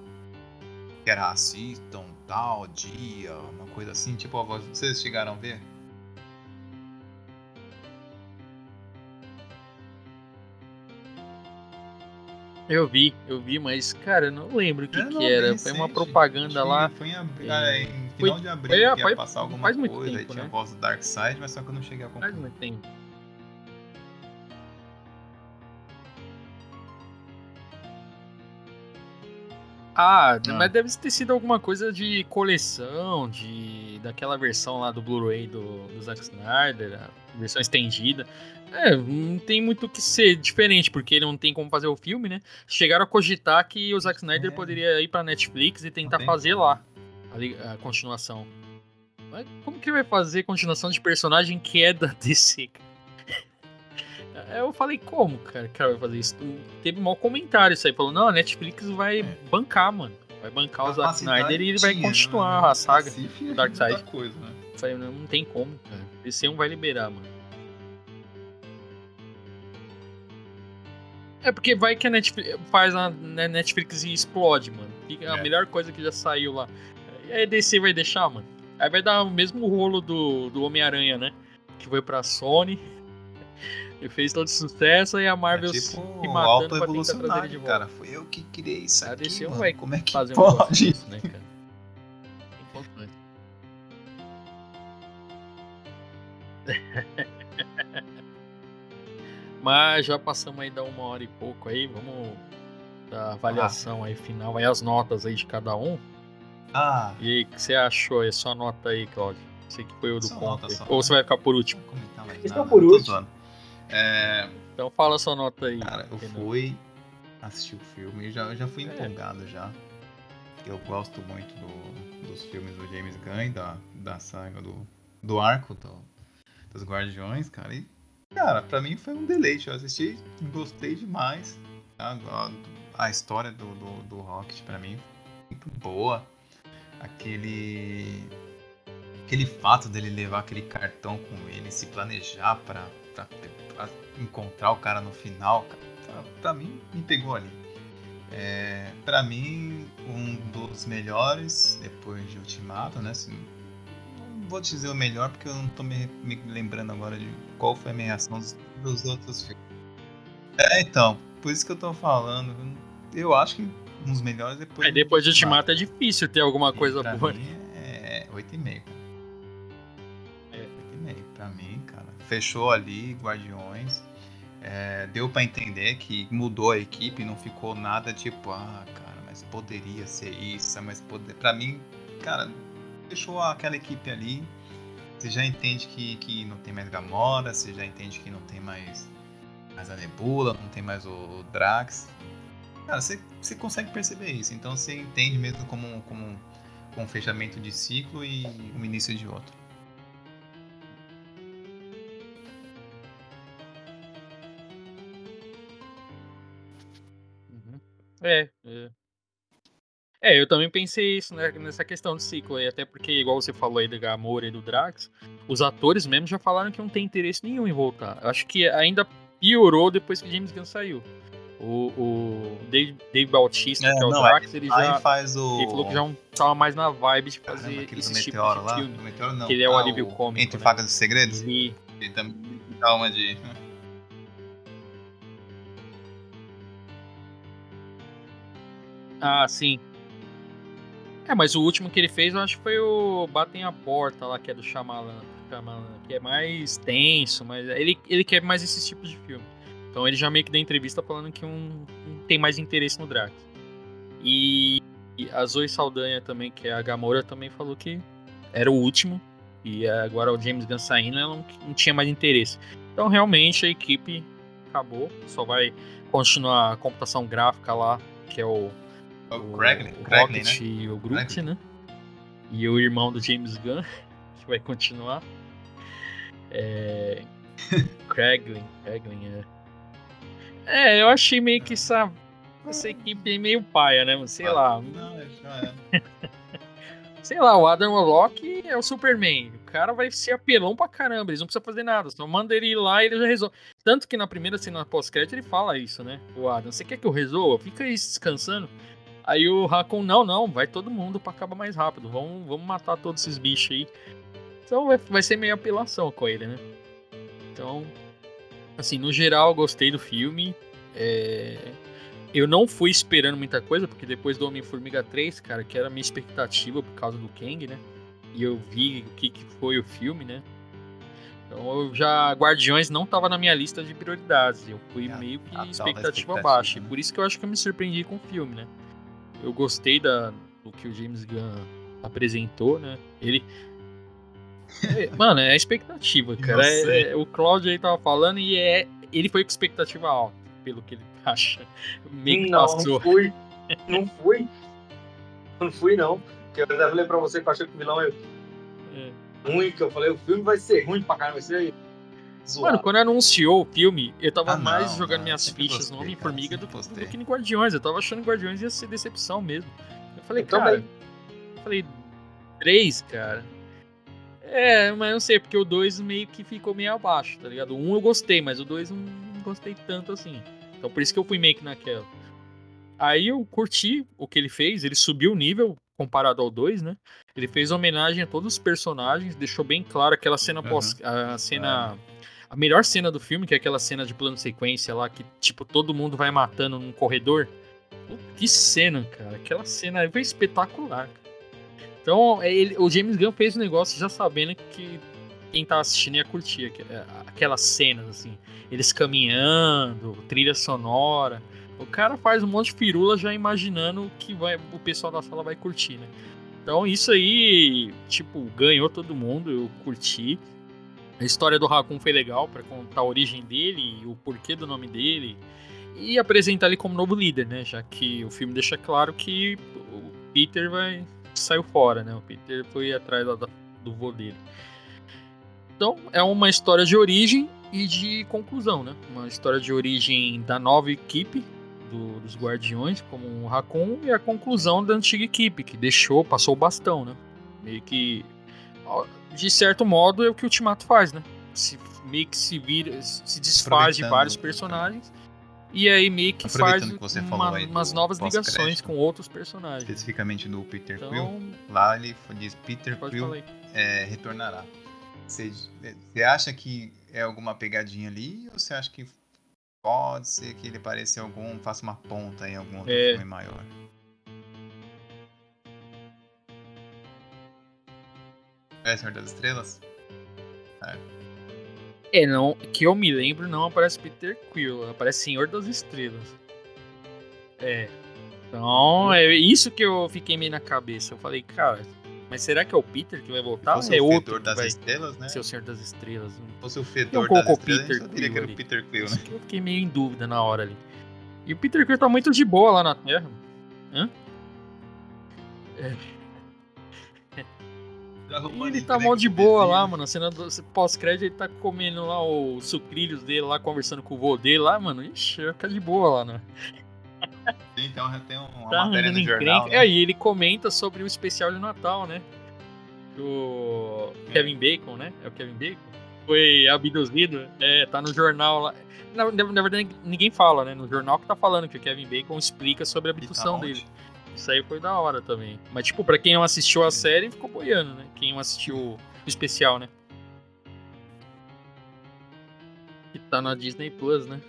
Que era assistam, tal, dia, uma coisa assim. Tipo, vocês chegaram a ver? Eu vi, eu vi, mas, cara, eu não lembro o que, que era. Recente, foi uma propaganda lá. Foi em, ab... é, em final foi, de abril foi, que ia foi, passar alguma faz coisa. Tempo, tinha né? a voz do Dark Side, mas só que eu não cheguei a acompanhar. Faz muito tempo. Ah, ah, mas deve ter sido alguma coisa de coleção, de daquela versão lá do Blu-ray do, do Zack Snyder, a versão estendida. É, não tem muito o que ser diferente, porque não tem como fazer o filme, né? Chegaram a cogitar que o Zack Snyder é. poderia ir pra Netflix e tentar fazer lá a, a, continuação. Mas como que vai fazer continuação de personagem que é da (laughs) DC, Eu falei, como, cara, cara vai fazer isso? Teve um mau comentário isso aí, falou, não, a Netflix vai é. bancar, mano. Vai bancar o Zack Snyder e ele vai continuar né? a saga do Darkseid. Coisa, né? Falei, não tem como, cara. DC não vai liberar, mano. É porque vai que a Netflix faz a né, Netflix e explode, mano. Fica a é. melhor coisa que já saiu lá. E aí a DC vai deixar, mano. Aí vai dar o mesmo rolo do, do Homem-Aranha, né? Que foi pra Sony. (laughs) E fez todo sucesso e a Marvel é tipo se matando pra tentar trazer ele de volta. Cara, foi eu que criei isso a aqui, DC mano. vai Como é que fazer pode? Um disso, né, cara? (laughs) Importante. (laughs) Mas já passamos aí da uma hora e pouco aí, vamos da avaliação ah. aí final, aí as notas aí de cada um. Ah. E o que você achou aí? Sua nota aí, Claudio. Você que foi o do ponto. Ou você vai ficar por último? Fica por último. É... Então fala sua nota aí. Cara, eu fui assistir o filme e já, já fui é. empolgado já. Eu gosto muito do, dos filmes do James Gunn, da, da saga do, do arco do, dos Guardiões, cara. E Cara, pra mim foi um deleite. Eu assisti, gostei demais. A, a história do, do, do Rocket pra mim muito boa. Aquele. Aquele fato dele levar aquele cartão com ele, se planejar pra, pra, pra encontrar o cara no final, cara, pra, pra mim me pegou ali. É, pra mim, um dos melhores depois de Ultimato, né? Assim, vou dizer o melhor porque eu não tô me, me lembrando agora de qual foi a minha reação dos, dos, outros filmes. É, então, por isso que eu tô falando. Eu acho que dos melhores depois. É, depois de Ultimato é difícil ter alguma e coisa boa. Mim é 8,5. É. 8,5. Pra mim, cara. Fechou ali, Guardiões. É, deu para entender que mudou a equipe, não ficou nada tipo, ah, cara, mas poderia ser isso, mas poder. Para mim, cara, deixou aquela equipe ali. Você já entende que, que não tem mais Gamora, você já entende que não tem mais, mais a Nebula, não tem mais o, o Drax. Cara, você, você consegue perceber isso. Então você entende mesmo como, como, como um fechamento de ciclo e o um início de outro. Uhum. É, é, é, eu também pensei isso né, nessa questão de ciclo aí, até porque, igual você falou aí do Gamora e do Drax, os atores mesmo já falaram que não tem interesse nenhum em voltar. Eu acho que ainda piorou depois que James Gunn saiu. O, o Dave, Dave Bautista, é, que é o não, Drax, ele já faz o... ele falou que já não tava mais na vibe de fazer Caramba, esse tipo de lá? filme. Meteoro, não. Que ele é o ah, alívio cômico. Entre né? Facas e Segredos? E... Ele também dá uma de... Ah, sim. É, mas o último que ele fez, eu acho que foi o Batem a Porta lá, que é do Shyamalan, que é mais tenso, mas ele, ele quer mais esses tipos de filme. Então ele já meio que deu entrevista falando que um, um tem mais interesse no Drax. E, e a Zoe Saldanha também, que é a Gamora, também falou que era o último. E agora o James Gunn saindo, ela não, não tinha mais interesse. Então realmente a equipe acabou. Só vai continuar a computação gráfica lá, que é o o, o Rocket né? e o Groot, né? E o irmão do James Gunn, (laughs) que vai continuar. É... (laughs) Craiglin, Craiglin, é. É, eu achei meio que essa, essa equipe é meio paia, né? Sei ah, lá. Não, já é. (laughs) Sei lá, o Adam Warlock é o Superman. cara vai ser apelão pra caramba, eles não precisam fazer nada, só manda ele ir lá e ele já resolve. Tanto que na primeira cena pós-crédito ele fala isso, né? O Adam, você quer que eu resolva? Fica aí descansando. Aí o Raccoon, não, não, vai todo mundo pra acabar mais rápido, vamos, vamos matar todos esses bichos aí. Então vai, vai ser meio apelação com ele, né? Então, assim, no geral, gostei do filme. É... Eu não fui esperando muita coisa, porque depois do Homem-Formiga 3, cara, que era a minha expectativa por causa do Kang, né? E eu vi o que, que foi o filme, né? Então eu já. Guardiões não tava na minha lista de prioridades. Eu fui Ah, meio que expectativa, expectativa, baixa. né? Por isso que eu acho que eu me surpreendi com o filme, né? Eu gostei da, do que o James Gunn apresentou, né? Ele. É, Mano, é a expectativa, cara. É- sei. é- o Claudio aí tava falando e é. Ele foi com expectativa alta, pelo que ele (laughs) acha. Meio que não, passou. não fui. Não fui. Não fui, não. Porque eu até falei pra você que eu achei que o vilão é É. ruim, que eu falei, o filme vai ser ruim pra caramba, vai ser zoado. Mano, quando anunciou o filme, eu tava Ah, não, mais jogando não, minhas fichas no Homem-Formiga do, do que no Guardiões. Eu tava achando que Guardiões ia ser decepção mesmo. Eu falei, Eu cara. também. Eu falei, três, cara. É, mas não sei, porque o 2 meio que ficou meio abaixo, tá ligado? O 1 um eu gostei, mas o 2 não gostei tanto assim. Então por isso que eu fui meio que naquela. Aí eu curti o que ele fez, ele subiu o nível comparado ao 2, né? Ele fez homenagem a todos os personagens, deixou bem claro aquela cena Uhum. pós. A cena. A melhor cena do filme, que é aquela cena de plano sequência lá, que, tipo, todo mundo vai matando num corredor. Que cena, cara. Aquela cena foi espetacular. cara. Então, é, ele- o James Gunn fez o negócio já sabendo que quem tá assistindo ia curtir é, aquelas cenas, assim. Eles caminhando, trilha sonora. O cara faz um monte de firula já imaginando que vai, o pessoal da sala vai curtir, né? Então isso aí, tipo, ganhou todo mundo, eu curti. A história do Raccoon foi legal pra contar a origem dele, o porquê do nome dele e apresentar ele como novo líder, né? Já que o filme deixa claro que o Peter vai saiu fora, né? O Peter foi atrás da- do vô dele. Então, é uma história de origem e de conclusão, né? Uma história de origem da nova equipe do- dos Guardiões, como o Raccoon, e a conclusão da antiga equipe, que deixou, passou o bastão, né? Meio que, de certo modo, é o que o Ultimato faz, né? Se, meio que se vira, se desfaz de vários personagens, e aí meio que faz que você uma- falou aí umas novas ligações com outros personagens. Especificamente do Peter Quill. Então, Lá ele diz Peter Quill é, retornará. Você, você acha que é alguma pegadinha ali ou você acha que pode ser que ele apareça em algum, faça uma ponta em algum outro É. filme maior? É Senhor das Estrelas? É, não, que eu me lembro, não aparece Peter Quill, aparece Senhor das Estrelas. É. Então, é isso que eu fiquei meio na cabeça. Eu falei, cara, mas será que é o Peter que vai voltar? Se fosse é o Fedor das vai Estrelas, né? ser o Senhor das Estrelas? Se fosse o Fedor das Estrelas, Peter só diria que era o Peter Quill, né? Eu fiquei meio em dúvida na hora ali. E o Peter Quill tá muito de boa lá na Terra. Hã? E ele tá mal de boa lá, mano. A cena do pós-crédito, ele tá comendo lá os sucrilhos dele lá, conversando com o vô dele lá, mano. Ixi, vai ficar de boa lá, né? Então já tem uma Tá matéria no jornal, né? É, aí ele comenta sobre o especial de Natal, né? O Kevin Bacon, né? É o Kevin Bacon? Foi abduzido. É, tá no jornal lá. Na, na- verdade, ninguém fala, né? No jornal que tá falando que o Kevin Bacon explica sobre a E tá abdução onde? dele. Isso aí foi da hora também. Mas, tipo, pra quem não assistiu a série, ficou boiando, né? Quem não assistiu o especial, né? Que tá na Disney Plus, né?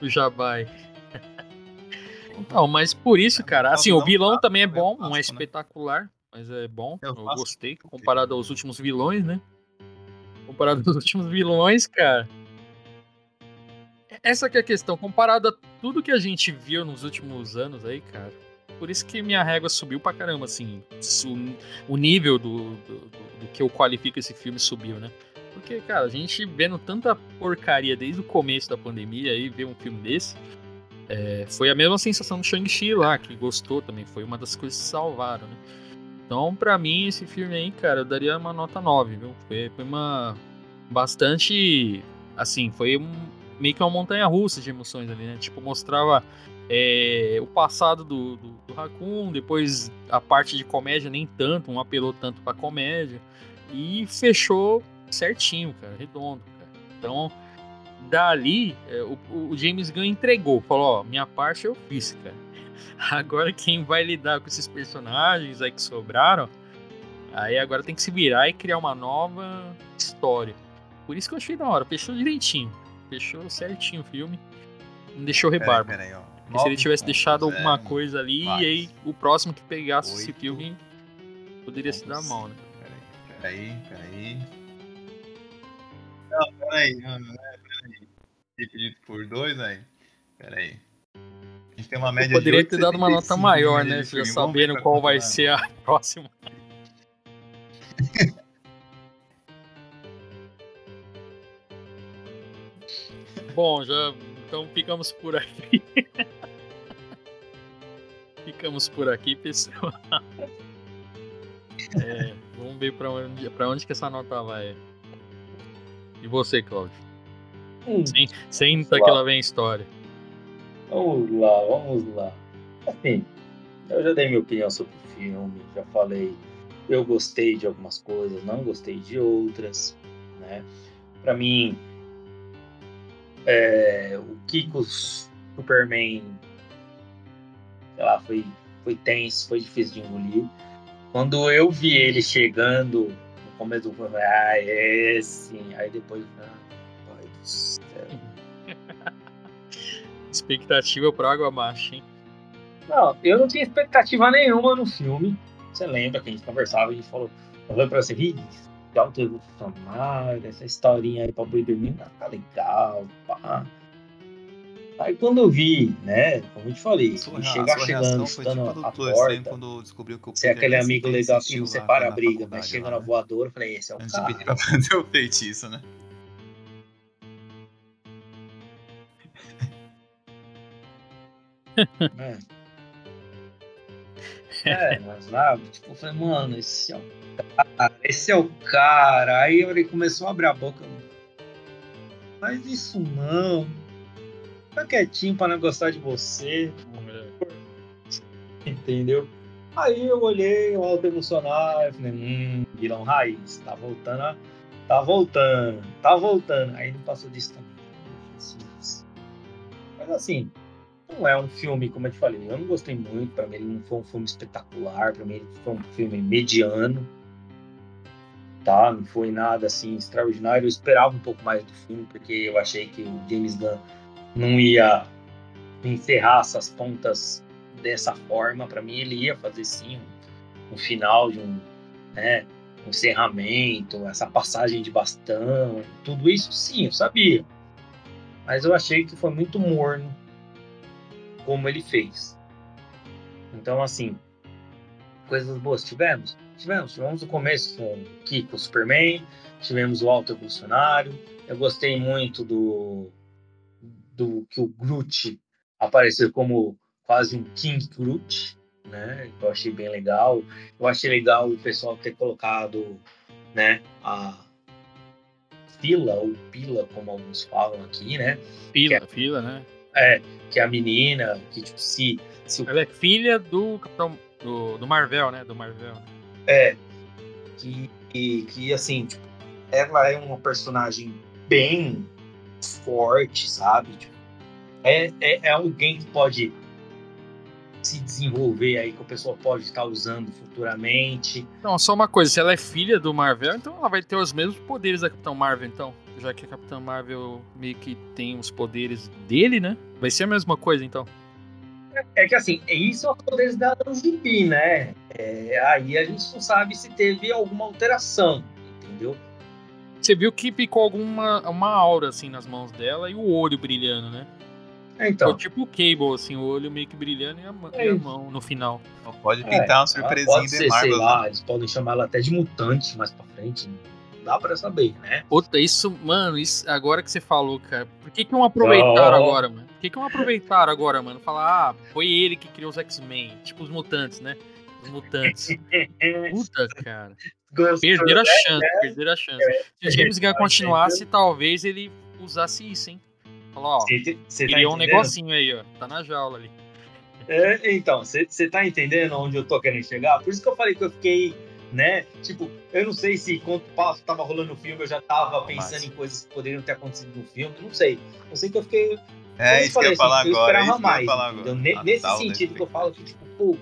O Jabai. (laughs) Então, mas por isso, cara, assim, o vilão também é bom, não é né? espetacular, mas é bom. É Eu gostei, comparado aos últimos vilões, né? Comparado (laughs) aos últimos vilões, cara. Essa que é a questão, comparado a tudo que a gente viu nos últimos anos aí, cara. Por isso que minha régua subiu pra caramba, assim. O nível do, do, do- do que eu qualifico esse filme subiu, né? Porque, cara, a gente vendo tanta porcaria desde o começo da pandemia aí, ver um filme desse. é, foi a mesma sensação do Shang-Chi lá, que gostou também. Foi uma das coisas que salvaram, né? Então, pra mim, esse filme aí, cara, eu daria uma nota 9, viu? Foi, foi uma. Bastante. Assim, foi um, meio que uma montanha russa de emoções ali, né? Tipo, mostrava é, o passado do, do, do Raccoon, depois a parte de comédia nem tanto, não apelou tanto pra comédia. E fechou certinho, cara, redondo, cara. Então, dali, é, o, o, James Gunn entregou, falou, ó, minha parte eu fiz, cara. (laughs) Agora quem vai lidar com esses personagens aí que sobraram, aí agora tem que se virar e criar uma nova história. Por isso que eu achei da hora, fechou direitinho. Fechou certinho o filme. Não deixou rebarba. Pera, pera aí, se ele tivesse deixado alguma coisa ali, e aí o próximo que pegasse esse filme poderia se dar mal, né? Peraí, peraí. Não, peraí, não, peraí. Dividido por dois aí. Peraí. A gente tem uma média Eu poderia ter dado uma nota maior, né? Já sabendo qual vai ser a (laughs) próxima. Bom, já então ficamos por aqui. (laughs) ficamos por aqui, pessoal. (laughs) É, vamos ver pra onde, pra onde que essa nota vai. E você, Claudio? Hum, senta que lá vem a história. Vamos lá, vamos lá. Assim, eu já dei minha opinião sobre o filme, já falei. Eu gostei de algumas coisas, não gostei de outras, né? Para mim, é, o Kiko Superman, sei lá, foi, foi tenso, foi difícil de engolir. Quando eu vi ele chegando no começo do filme, ah, é sim. Aí depois, ah, pai do céu. (laughs) expectativa para água baixa, hein? Não, eu não tinha expectativa nenhuma no filme. Você lembra que a gente conversava, a gente falou, falou pra você, rir de autoevolucionário, essa historinha aí pra boi dormir, tá legal, pá. Aí quando eu vi, né, como eu te falei, chegar chegando, chutando tipo a porta, quando descobriu que eu ser aquele amigo legal que não separa a briga, mas chega na né? voadora, eu falei, esse é o Antes cara. pra (laughs) fazer o feitiço, né? é. é, mas lá, tipo, eu falei, mano, esse é o cara, esse é o cara. Aí ele começou a abrir a boca. Mas isso não, Fica quietinho pra não gostar de você. Entendeu? Aí eu olhei o alto emocional e falei, hum, vilão raiz, tá voltando, tá voltando, tá voltando. Aí não passou disso também. Mas assim, não é um filme, como eu te falei, eu não gostei muito, pra mim ele não foi um filme espetacular, pra mim ele foi um filme mediano, tá? Não foi nada assim extraordinário, eu esperava um pouco mais do filme, porque eu achei que o James Gunn não ia encerrar essas pontas dessa forma. Para mim, ele ia fazer sim um, um final de um, né, um encerramento, essa passagem de bastão, tudo isso, sim, eu sabia. Mas eu achei que foi muito morno como ele fez. Então, assim, coisas boas tivemos? Tivemos. Tivemos o começo com o Kiko Superman, tivemos o Alto Evolucionário. Eu gostei muito do do que o Groot apareceu como quase um King Groot, né? Eu achei bem legal. Eu achei legal o pessoal ter colocado, né, a fila ou pila, como alguns falam aqui, né? Pila, é, fila, né? É, que é a menina, que tipo, se, se Ela é filha do Capitão do, do Marvel, né? Do Marvel. É. Que, que, que assim, tipo, ela é uma personagem bem forte, sabe? Tipo, é, é, é alguém que pode se desenvolver aí, que o pessoal pode estar usando futuramente. Não, só uma coisa, se ela é filha do Marvel, então ela vai ter os mesmos poderes da Capitão Marvel, então. Já que a Capitã Marvel meio que tem os poderes dele, né? Vai ser a mesma coisa, então. É, é que assim, isso é os poderes da Gibi, né? É, aí a gente não sabe se teve alguma alteração, entendeu? Você viu que picou alguma uma aura assim nas mãos dela e o olho brilhando, né? Então. Ficou tipo o Cable, assim, o olho meio que brilhando e a, mão, é. e a mão no final. Pode pintar é, uma surpresinha pode ser, Marvel. Sei lá, né? eles podem chamar ela até de mutante mais pra frente. Não dá pra saber, né? Outra, isso, mano, isso, agora que você falou, cara, por que que não aproveitaram oh. agora, mano? Por que que não aproveitaram agora, mano? Falar, ah, foi ele que criou os X-Men, tipo os mutantes, né? Os mutantes. (laughs) Puta, cara. Gostou, perderam a né? chance, né? perderam a chance. É, Se o James Gunn continuasse, talvez ele usasse isso, hein? Falou, ó, cê, cê tá criou tá um negocinho aí, ó. Tá na jaula ali. É, então, você tá entendendo onde eu tô querendo chegar? Por isso que eu falei que eu fiquei né? Tipo, eu não sei se quando passo tava rolando o filme, eu já tava pensando Massa. em coisas que poderiam ter acontecido no filme, não sei. Eu sei que eu fiquei. É isso que eu ia falei, falar assim, eu agora. é esperava eu ia mais, falar agora. Nesse da sentido que eu falo que, tipo, pô,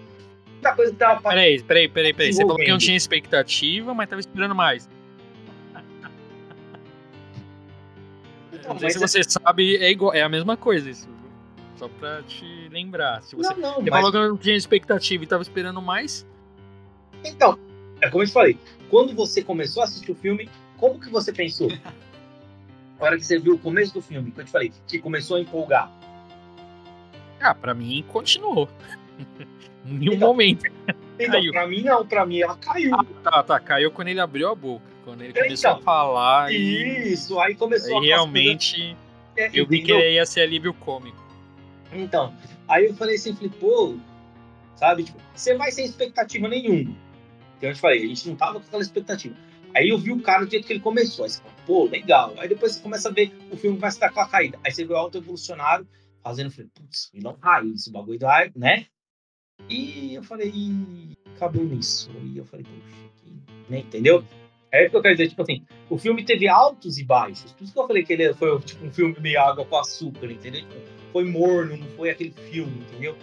muita coisa que tava Peraí, peraí, peraí, peraí. Você falou que não tinha expectativa, mas tava esperando mais. Então, não sei se você sabe, é, igual, é a mesma coisa isso. Só pra te lembrar. Se você, Não, não, você mas falou que não tinha expectativa e tava esperando mais, Então, é como eu te falei, quando você começou a assistir o filme, como que você pensou? (laughs) Na hora que você viu o começo do filme, que eu te falei, que começou a empolgar. ah, pra mim continuou. Em nenhum Então, momento. Então, Caiu. pra mim não, pra mim ela caiu. Tá, tá, caiu quando ele abriu a boca. Quando ele Então, começou a falar e, Isso, aí começou aí a realmente É, eu vi que ele ia ser alívio cômico. Então, aí eu falei assim, falei, pô, sabe, tipo, você vai sem expectativa nenhuma. Então eu te falei, a gente não tava com aquela expectativa. Aí eu vi o cara do jeito que ele começou. Aí você fala, pô, legal. Aí depois você começa a ver o filme vai se dar aquela caída. Aí você vê o Auto Evolucionário fazendo, falei, putz, vilão raiz, o bagulho da, né? E eu falei, "Ih, acabou nisso. E eu falei, poxa, que... né? entendeu? É isso que eu quero dizer, tipo assim, o filme teve altos e baixos. Por isso que eu falei que ele foi tipo, um filme meio água com açúcar, entendeu? Tipo, foi morno, não foi aquele filme, entendeu?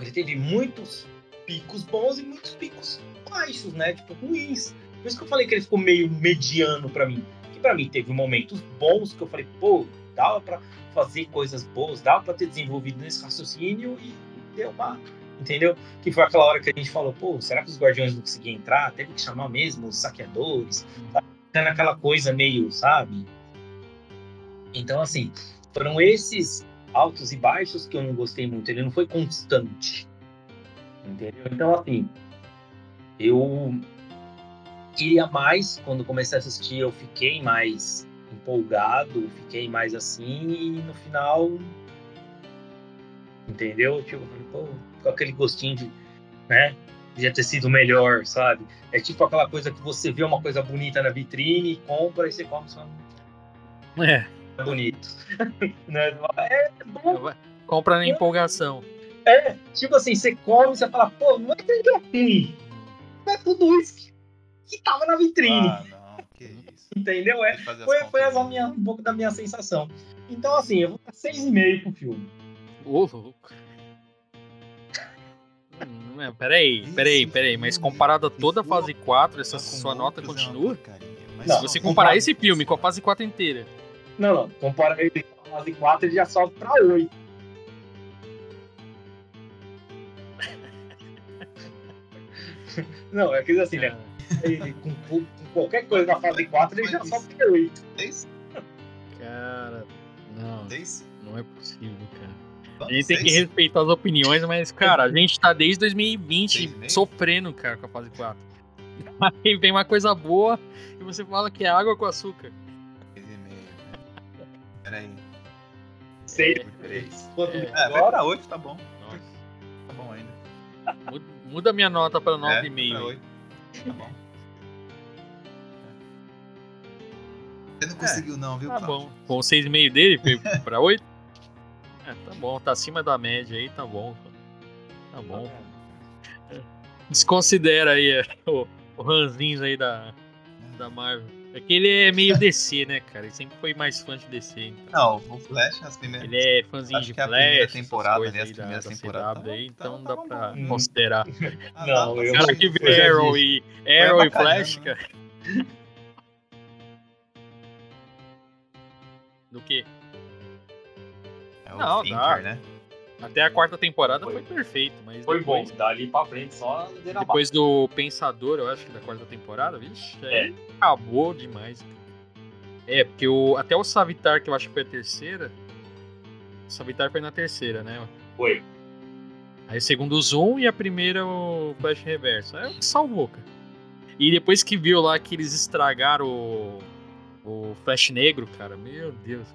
Ele teve muitos picos bons e muitos picos baixos, né? Tipo, ruins. Por isso que eu falei que ele ficou meio mediano pra mim. Que pra mim teve momentos bons que eu falei, pô, dava pra fazer coisas boas, dava pra ter desenvolvido nesse raciocínio e Entendeu? Que foi aquela hora que a gente falou, pô, será que os guardiões não conseguiam entrar? Teve que chamar mesmo os saqueadores. Tá tendo aquela coisa meio, sabe? Então, assim, foram esses altos e baixos que eu não gostei muito. Ele não foi constante. Entendeu? Então, assim, eu queria mais. Quando comecei a assistir, eu fiquei mais empolgado, fiquei mais assim, e no final. Entendeu? Tipo, eu falei, pô, com aquele gostinho de. né? Podia ter sido melhor, sabe? É tipo aquela coisa que você vê uma coisa bonita na vitrine, compra e você come só. É, (laughs) bonito. (laughs) né? É bom. compra na empolgação. É, tipo assim, você come e você fala, pô, não é que é ruim. Não é tudo isso que, que tava na vitrine. Ah, não, que isso. (laughs) Entendeu? É, foi, foi essa né? minha, um pouco da minha sensação. Então, assim, eu vou dar 6,5 pro filme. Ô, louco. Hum, é, peraí, peraí, peraí, mas comparado a toda a fase 4, essa Tá sua nota é continua? Não, Se você com comparar esse filme com a fase 4 inteira. Não, não. Compara ele com a fase 4, ele já sobe pra 8. Não, é que assim, né? Ele, com, com qualquer coisa na fase 4, ele já sobe pra 8. Seis? Cara, não, não é possível, cara. A gente tem que seis? respeitar as opiniões, mas, cara, a gente tá desde 2020 Seis e meio? sofrendo, cara, com a fase 4. (laughs) Aí vem uma coisa boa e você fala que é água com açúcar. Seis e meio. Peraí. 6 Por três. É, É, vai agora. pra oito, tá bom. Nossa. Tá bom ainda. Muda- Muda minha nota pra É, 9,5. pra aí. oito. Tá bom. Você não conseguiu não, viu, Tá Cláudio? bom. Com o 6,5 dele, foi pra 8? É, tá bom, tá acima da média aí, tá bom. Tá bom. Desconsidera aí é, o, o ranzinhos aí da, da Marvel. É que ele é meio (laughs) DC, né, cara? Ele sempre foi mais fã de DC. Então. Não, o Flash, as primeiras. Ele é fãzinho Acho de que a Flash, primeira temporada ali, as aí da, primeiras da temporadas aí, então tavam dá pra bom. (laughs) considerar. Ah, Não, dá eu- pra Cara, que vê Arrow e, Arrow e avacalhando, Flash, (laughs) né? cara. Do que? É o Não, dá. né? Até a quarta temporada Foi. foi, perfeito, mas Foi bom. depois, Dali pra frente, só depois do Pensador, eu acho que da quarta temporada, vixe, É. acabou demais. É, porque o, até o Savitar, que eu acho que foi a terceira, o Savitar foi na terceira, né? Foi. Aí o segundo o Zoom e a primeira o Flash Reverso. Aí salvou, cara. E depois que viu lá que eles estragaram o, o Flash Negro, cara, meu Deus.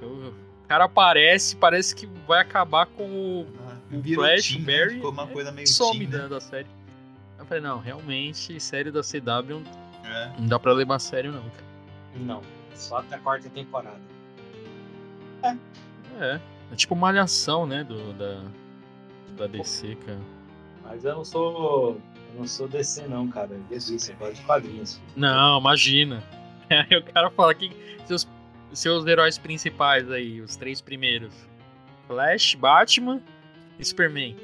O cara aparece, parece que vai acabar com o Ah, O Flash, o né? Barry, Ficou uma coisa meio some né? da série. Eu falei, não, realmente, série da CW É. não dá pra levar a sério, não, cara. Não, só até a quarta temporada. É, é tipo malhação, né, do, da, da DC, cara. Mas eu não sou. Eu não sou DC, não, cara. Jesus, você gosta de quadrinhos. Não, imagina. (laughs) Aí o cara fala que seus, seus heróis principais aí, os três primeiros: Flash, Batman e Superman.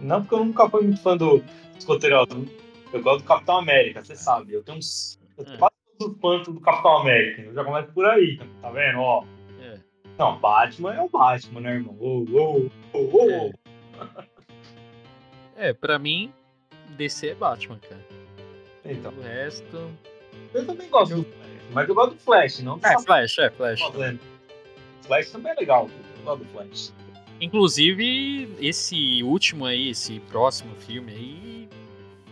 Não, porque eu nunca fui muito fã do escoteiro. Eu gosto do Capitão América, você sabe. Eu tenho uns. Eu tenho É. quase todos os pantos do Capitão América. Eu já começo por aí, tá vendo? Ó. É. Não, Batman é o Batman, né, irmão? Ô, ô, ô, ô, É. É, pra mim, DC é Batman, cara. Então, O resto. eu também gosto do Flash, mas eu gosto do Flash, não do É, Samuel Flash, é, Flash. Flash também é legal, eu gosto do Flash. Inclusive, esse último aí, esse próximo filme aí,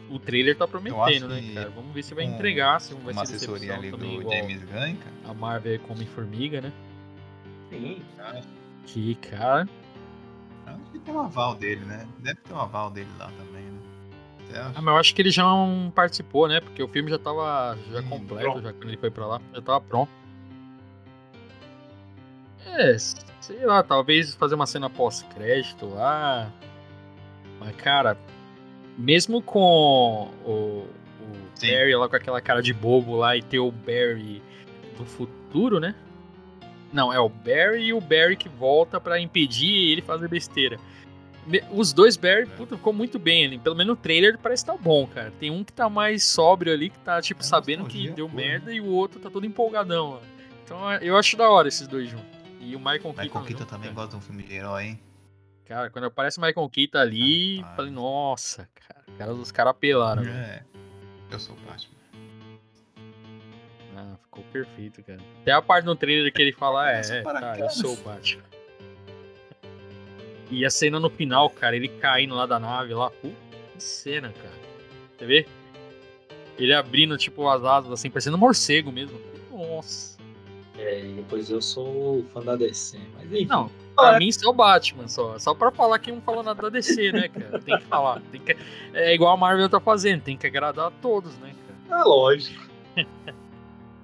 o trailer tá prometendo, né, cara? Vamos ver se vai com entregar, se não vai Uma ser assessoria decepção ali também, do James Gunn, cara. a Marvel come formiga, né? Sim, Que, cara, Acho que tem um aval dele, né? Deve ter um aval dele lá também, Você acha? Ah, mas eu acho que ele já não participou, né? Porque o filme já tava já Hum, completo, pronto. já quando ele foi pra lá, já tava pronto. É, sei lá, talvez fazer uma cena pós-crédito lá. Mas, cara, mesmo com o, o Sim. Barry lá com aquela cara de bobo lá e ter o Barry do futuro, né? Não, é o Barry e o Barry que volta pra impedir ele fazer besteira. Os dois Barry, puta, ficou muito bem ali. Pelo menos no trailer parece que tá bom, cara. Tem um que tá mais sóbrio ali, que tá, tipo, É sabendo que deu merda, e o outro tá todo empolgadão lá. Então eu acho da hora esses dois juntos. E o Michael Keaton. Michael Keaton também cara. gosta de um filme de herói, hein? Cara, quando aparece o Michael Keaton ali, Rapaz. falei, nossa, cara, cara, os caras apelaram. velho. É. Eu sou o Batman. Ah, ficou perfeito, cara. Até a parte no trailer que ele fala, é, é, tá, eu sou o Batman. E a cena no final, cara, ele caindo lá da nave lá, puta que cena, cara. Você vê? Ele abrindo, tipo, as asas, assim, parecendo um morcego mesmo. Nossa. É, e depois eu sou fã da DC, mas enfim. Não, pra mim só o Batman, só. Só pra falar que não falou nada da DC, né, cara? Tem que falar. Tem que... É igual a Marvel tá fazendo, tem que agradar a todos, né, cara? É lógico. (laughs)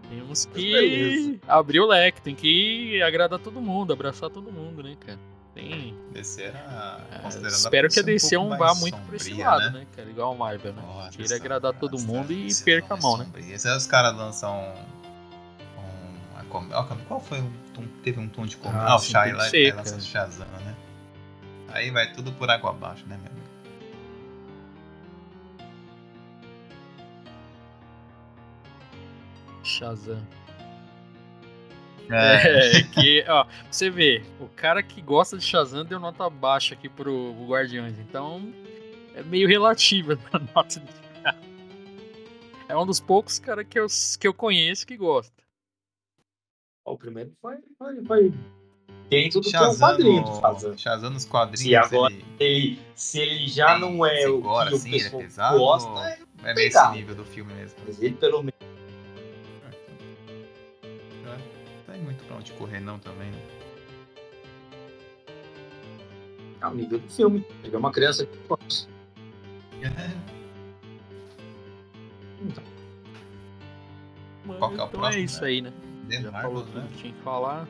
Temos Mas que abrir o leque, tem que agradar todo mundo, abraçar todo mundo, né, cara? Tem. DC era é, espero que a um DC pouco não vá muito por esse sombria, lado, né? cara? Igual a Marvel, né? Nossa, Queira essa- agradar todo mundo e perca a é mão, né? sombria. Se os caras lançam um. um qual foi o tom? Teve um tom de comédia? Ah, Ah, o Shai lá ele lança cara. Shazam, né? Aí vai tudo por água abaixo, né, meu amigo? Shazam. É, (laughs) que, ó, você vê, o cara que gosta de Shazam deu nota baixa aqui pro Guardiões, então é meio relativa (laughs) a nota desse cara. É um dos poucos cara que eu, que eu conheço que gosta. Ó, O primeiro foi, foi, foi dentro do que é o Shazam, quadrinho Shazam. Shazam nos quadrinhos. Se agora- ele Ele, se ele já tem não é o que assim, o ele é pessoal pesado, gosta, é, é nesse nível do filme mesmo. mas ele pelo menos onde correr, não, também, né? é o nível do filme. Ele é uma criança que gosta. Qual que é o então próximo, é isso né? aí, né? The Já falou Marvels, tudo né? que tinha que falar.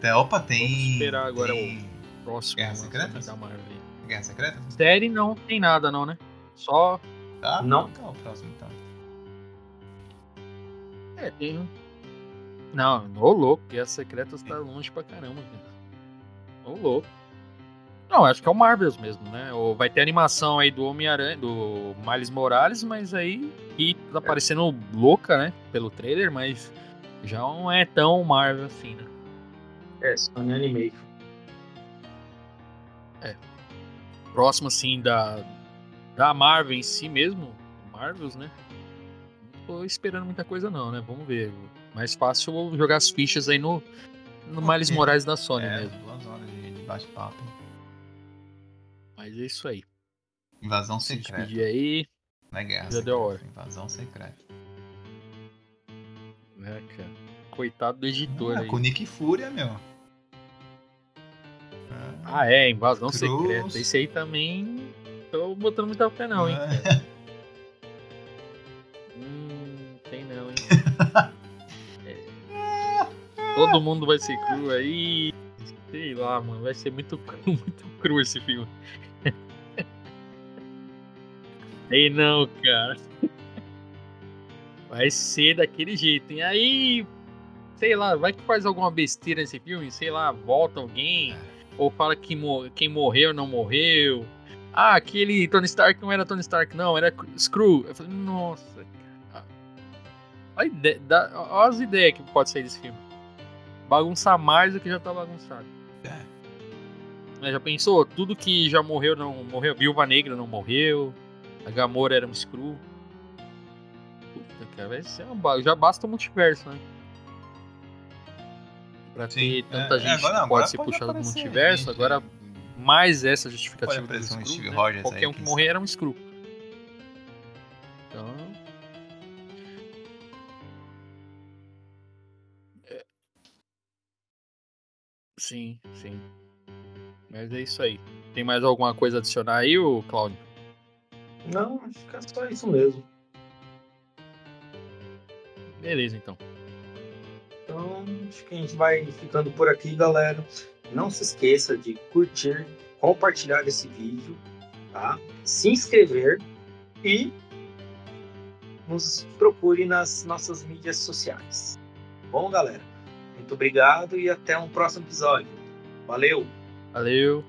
Tem- Opa, tem. Vamos esperar agora tem Próximo Guerra da Marvel. aí. Guerra Secreta? Série não tem nada não, né? Só Tá? Não. Qual é o próximo, então? É, tem. Não, ô louco, Guerra Secretas tá longe pra caramba, cara. Ô louco. Não, acho que é o Marvels mesmo, né? Ou vai ter animação aí do Homem-Aranha, do Miles Morales, mas aí. E tá parecendo louca, né? Pelo trailer, mas já não é tão Marvel assim, né? É, Sony Animation. Próximo, assim, da. Da Marvel em si mesmo. Marvels, né? Não tô esperando muita coisa, não, né? Vamos ver. Mais fácil jogar as fichas aí no. No Miles Ok. Morales da Sony é, mesmo. duas horas de, bate-papo. Mas é isso aí. Invasão Se secreta. despedir aí. Não é guerra Já secreta. deu hora. Invasão secreta. É, cara. Coitado do editor Ah, aí. com Nick Fúria, meu. Ah, é, invasão Cruz. secreta. Esse aí também. Tô botando muita fé, não, hein? (laughs) Todo mundo vai ser cru aí. Sei lá, mano. Vai ser muito cru, (laughs) muito cru esse filme. (laughs) Aí não, cara. Vai ser daquele jeito. E aí, sei lá, vai que faz alguma besteira nesse filme, sei lá, volta alguém, ou fala que quem morreu não morreu. Ah, aquele Tony Stark não era Tony Stark, não, era Screw. Eu falei, nossa, cara. Olha as ideias que pode sair desse filme. Bagunçar mais do que já tá bagunçado. É. Já pensou? Tudo que já morreu não morreu. Viúva Negra não morreu. A Gamora era um Screw. Puta, cara, vai ser uma... Já basta o multiverso, né? Pra Sim. ter tanta é, gente agora, que pode ser puxada do multiverso, gente, agora mais essa justificativa do Screw, Steve né? Rogers Qualquer um que morrer era um Screw. Sim, sim. Mas é isso aí. Tem mais alguma coisa a adicionar aí, o Claudio? Não, acho que é só isso mesmo. Beleza, então. Então, acho que a gente vai ficando por aqui, galera. Não se esqueça de curtir, compartilhar esse vídeo, tá? Se inscrever e nos procure nas nossas mídias sociais. Bom, galera? Muito obrigado e até um próximo episódio. Valeu! Valeu!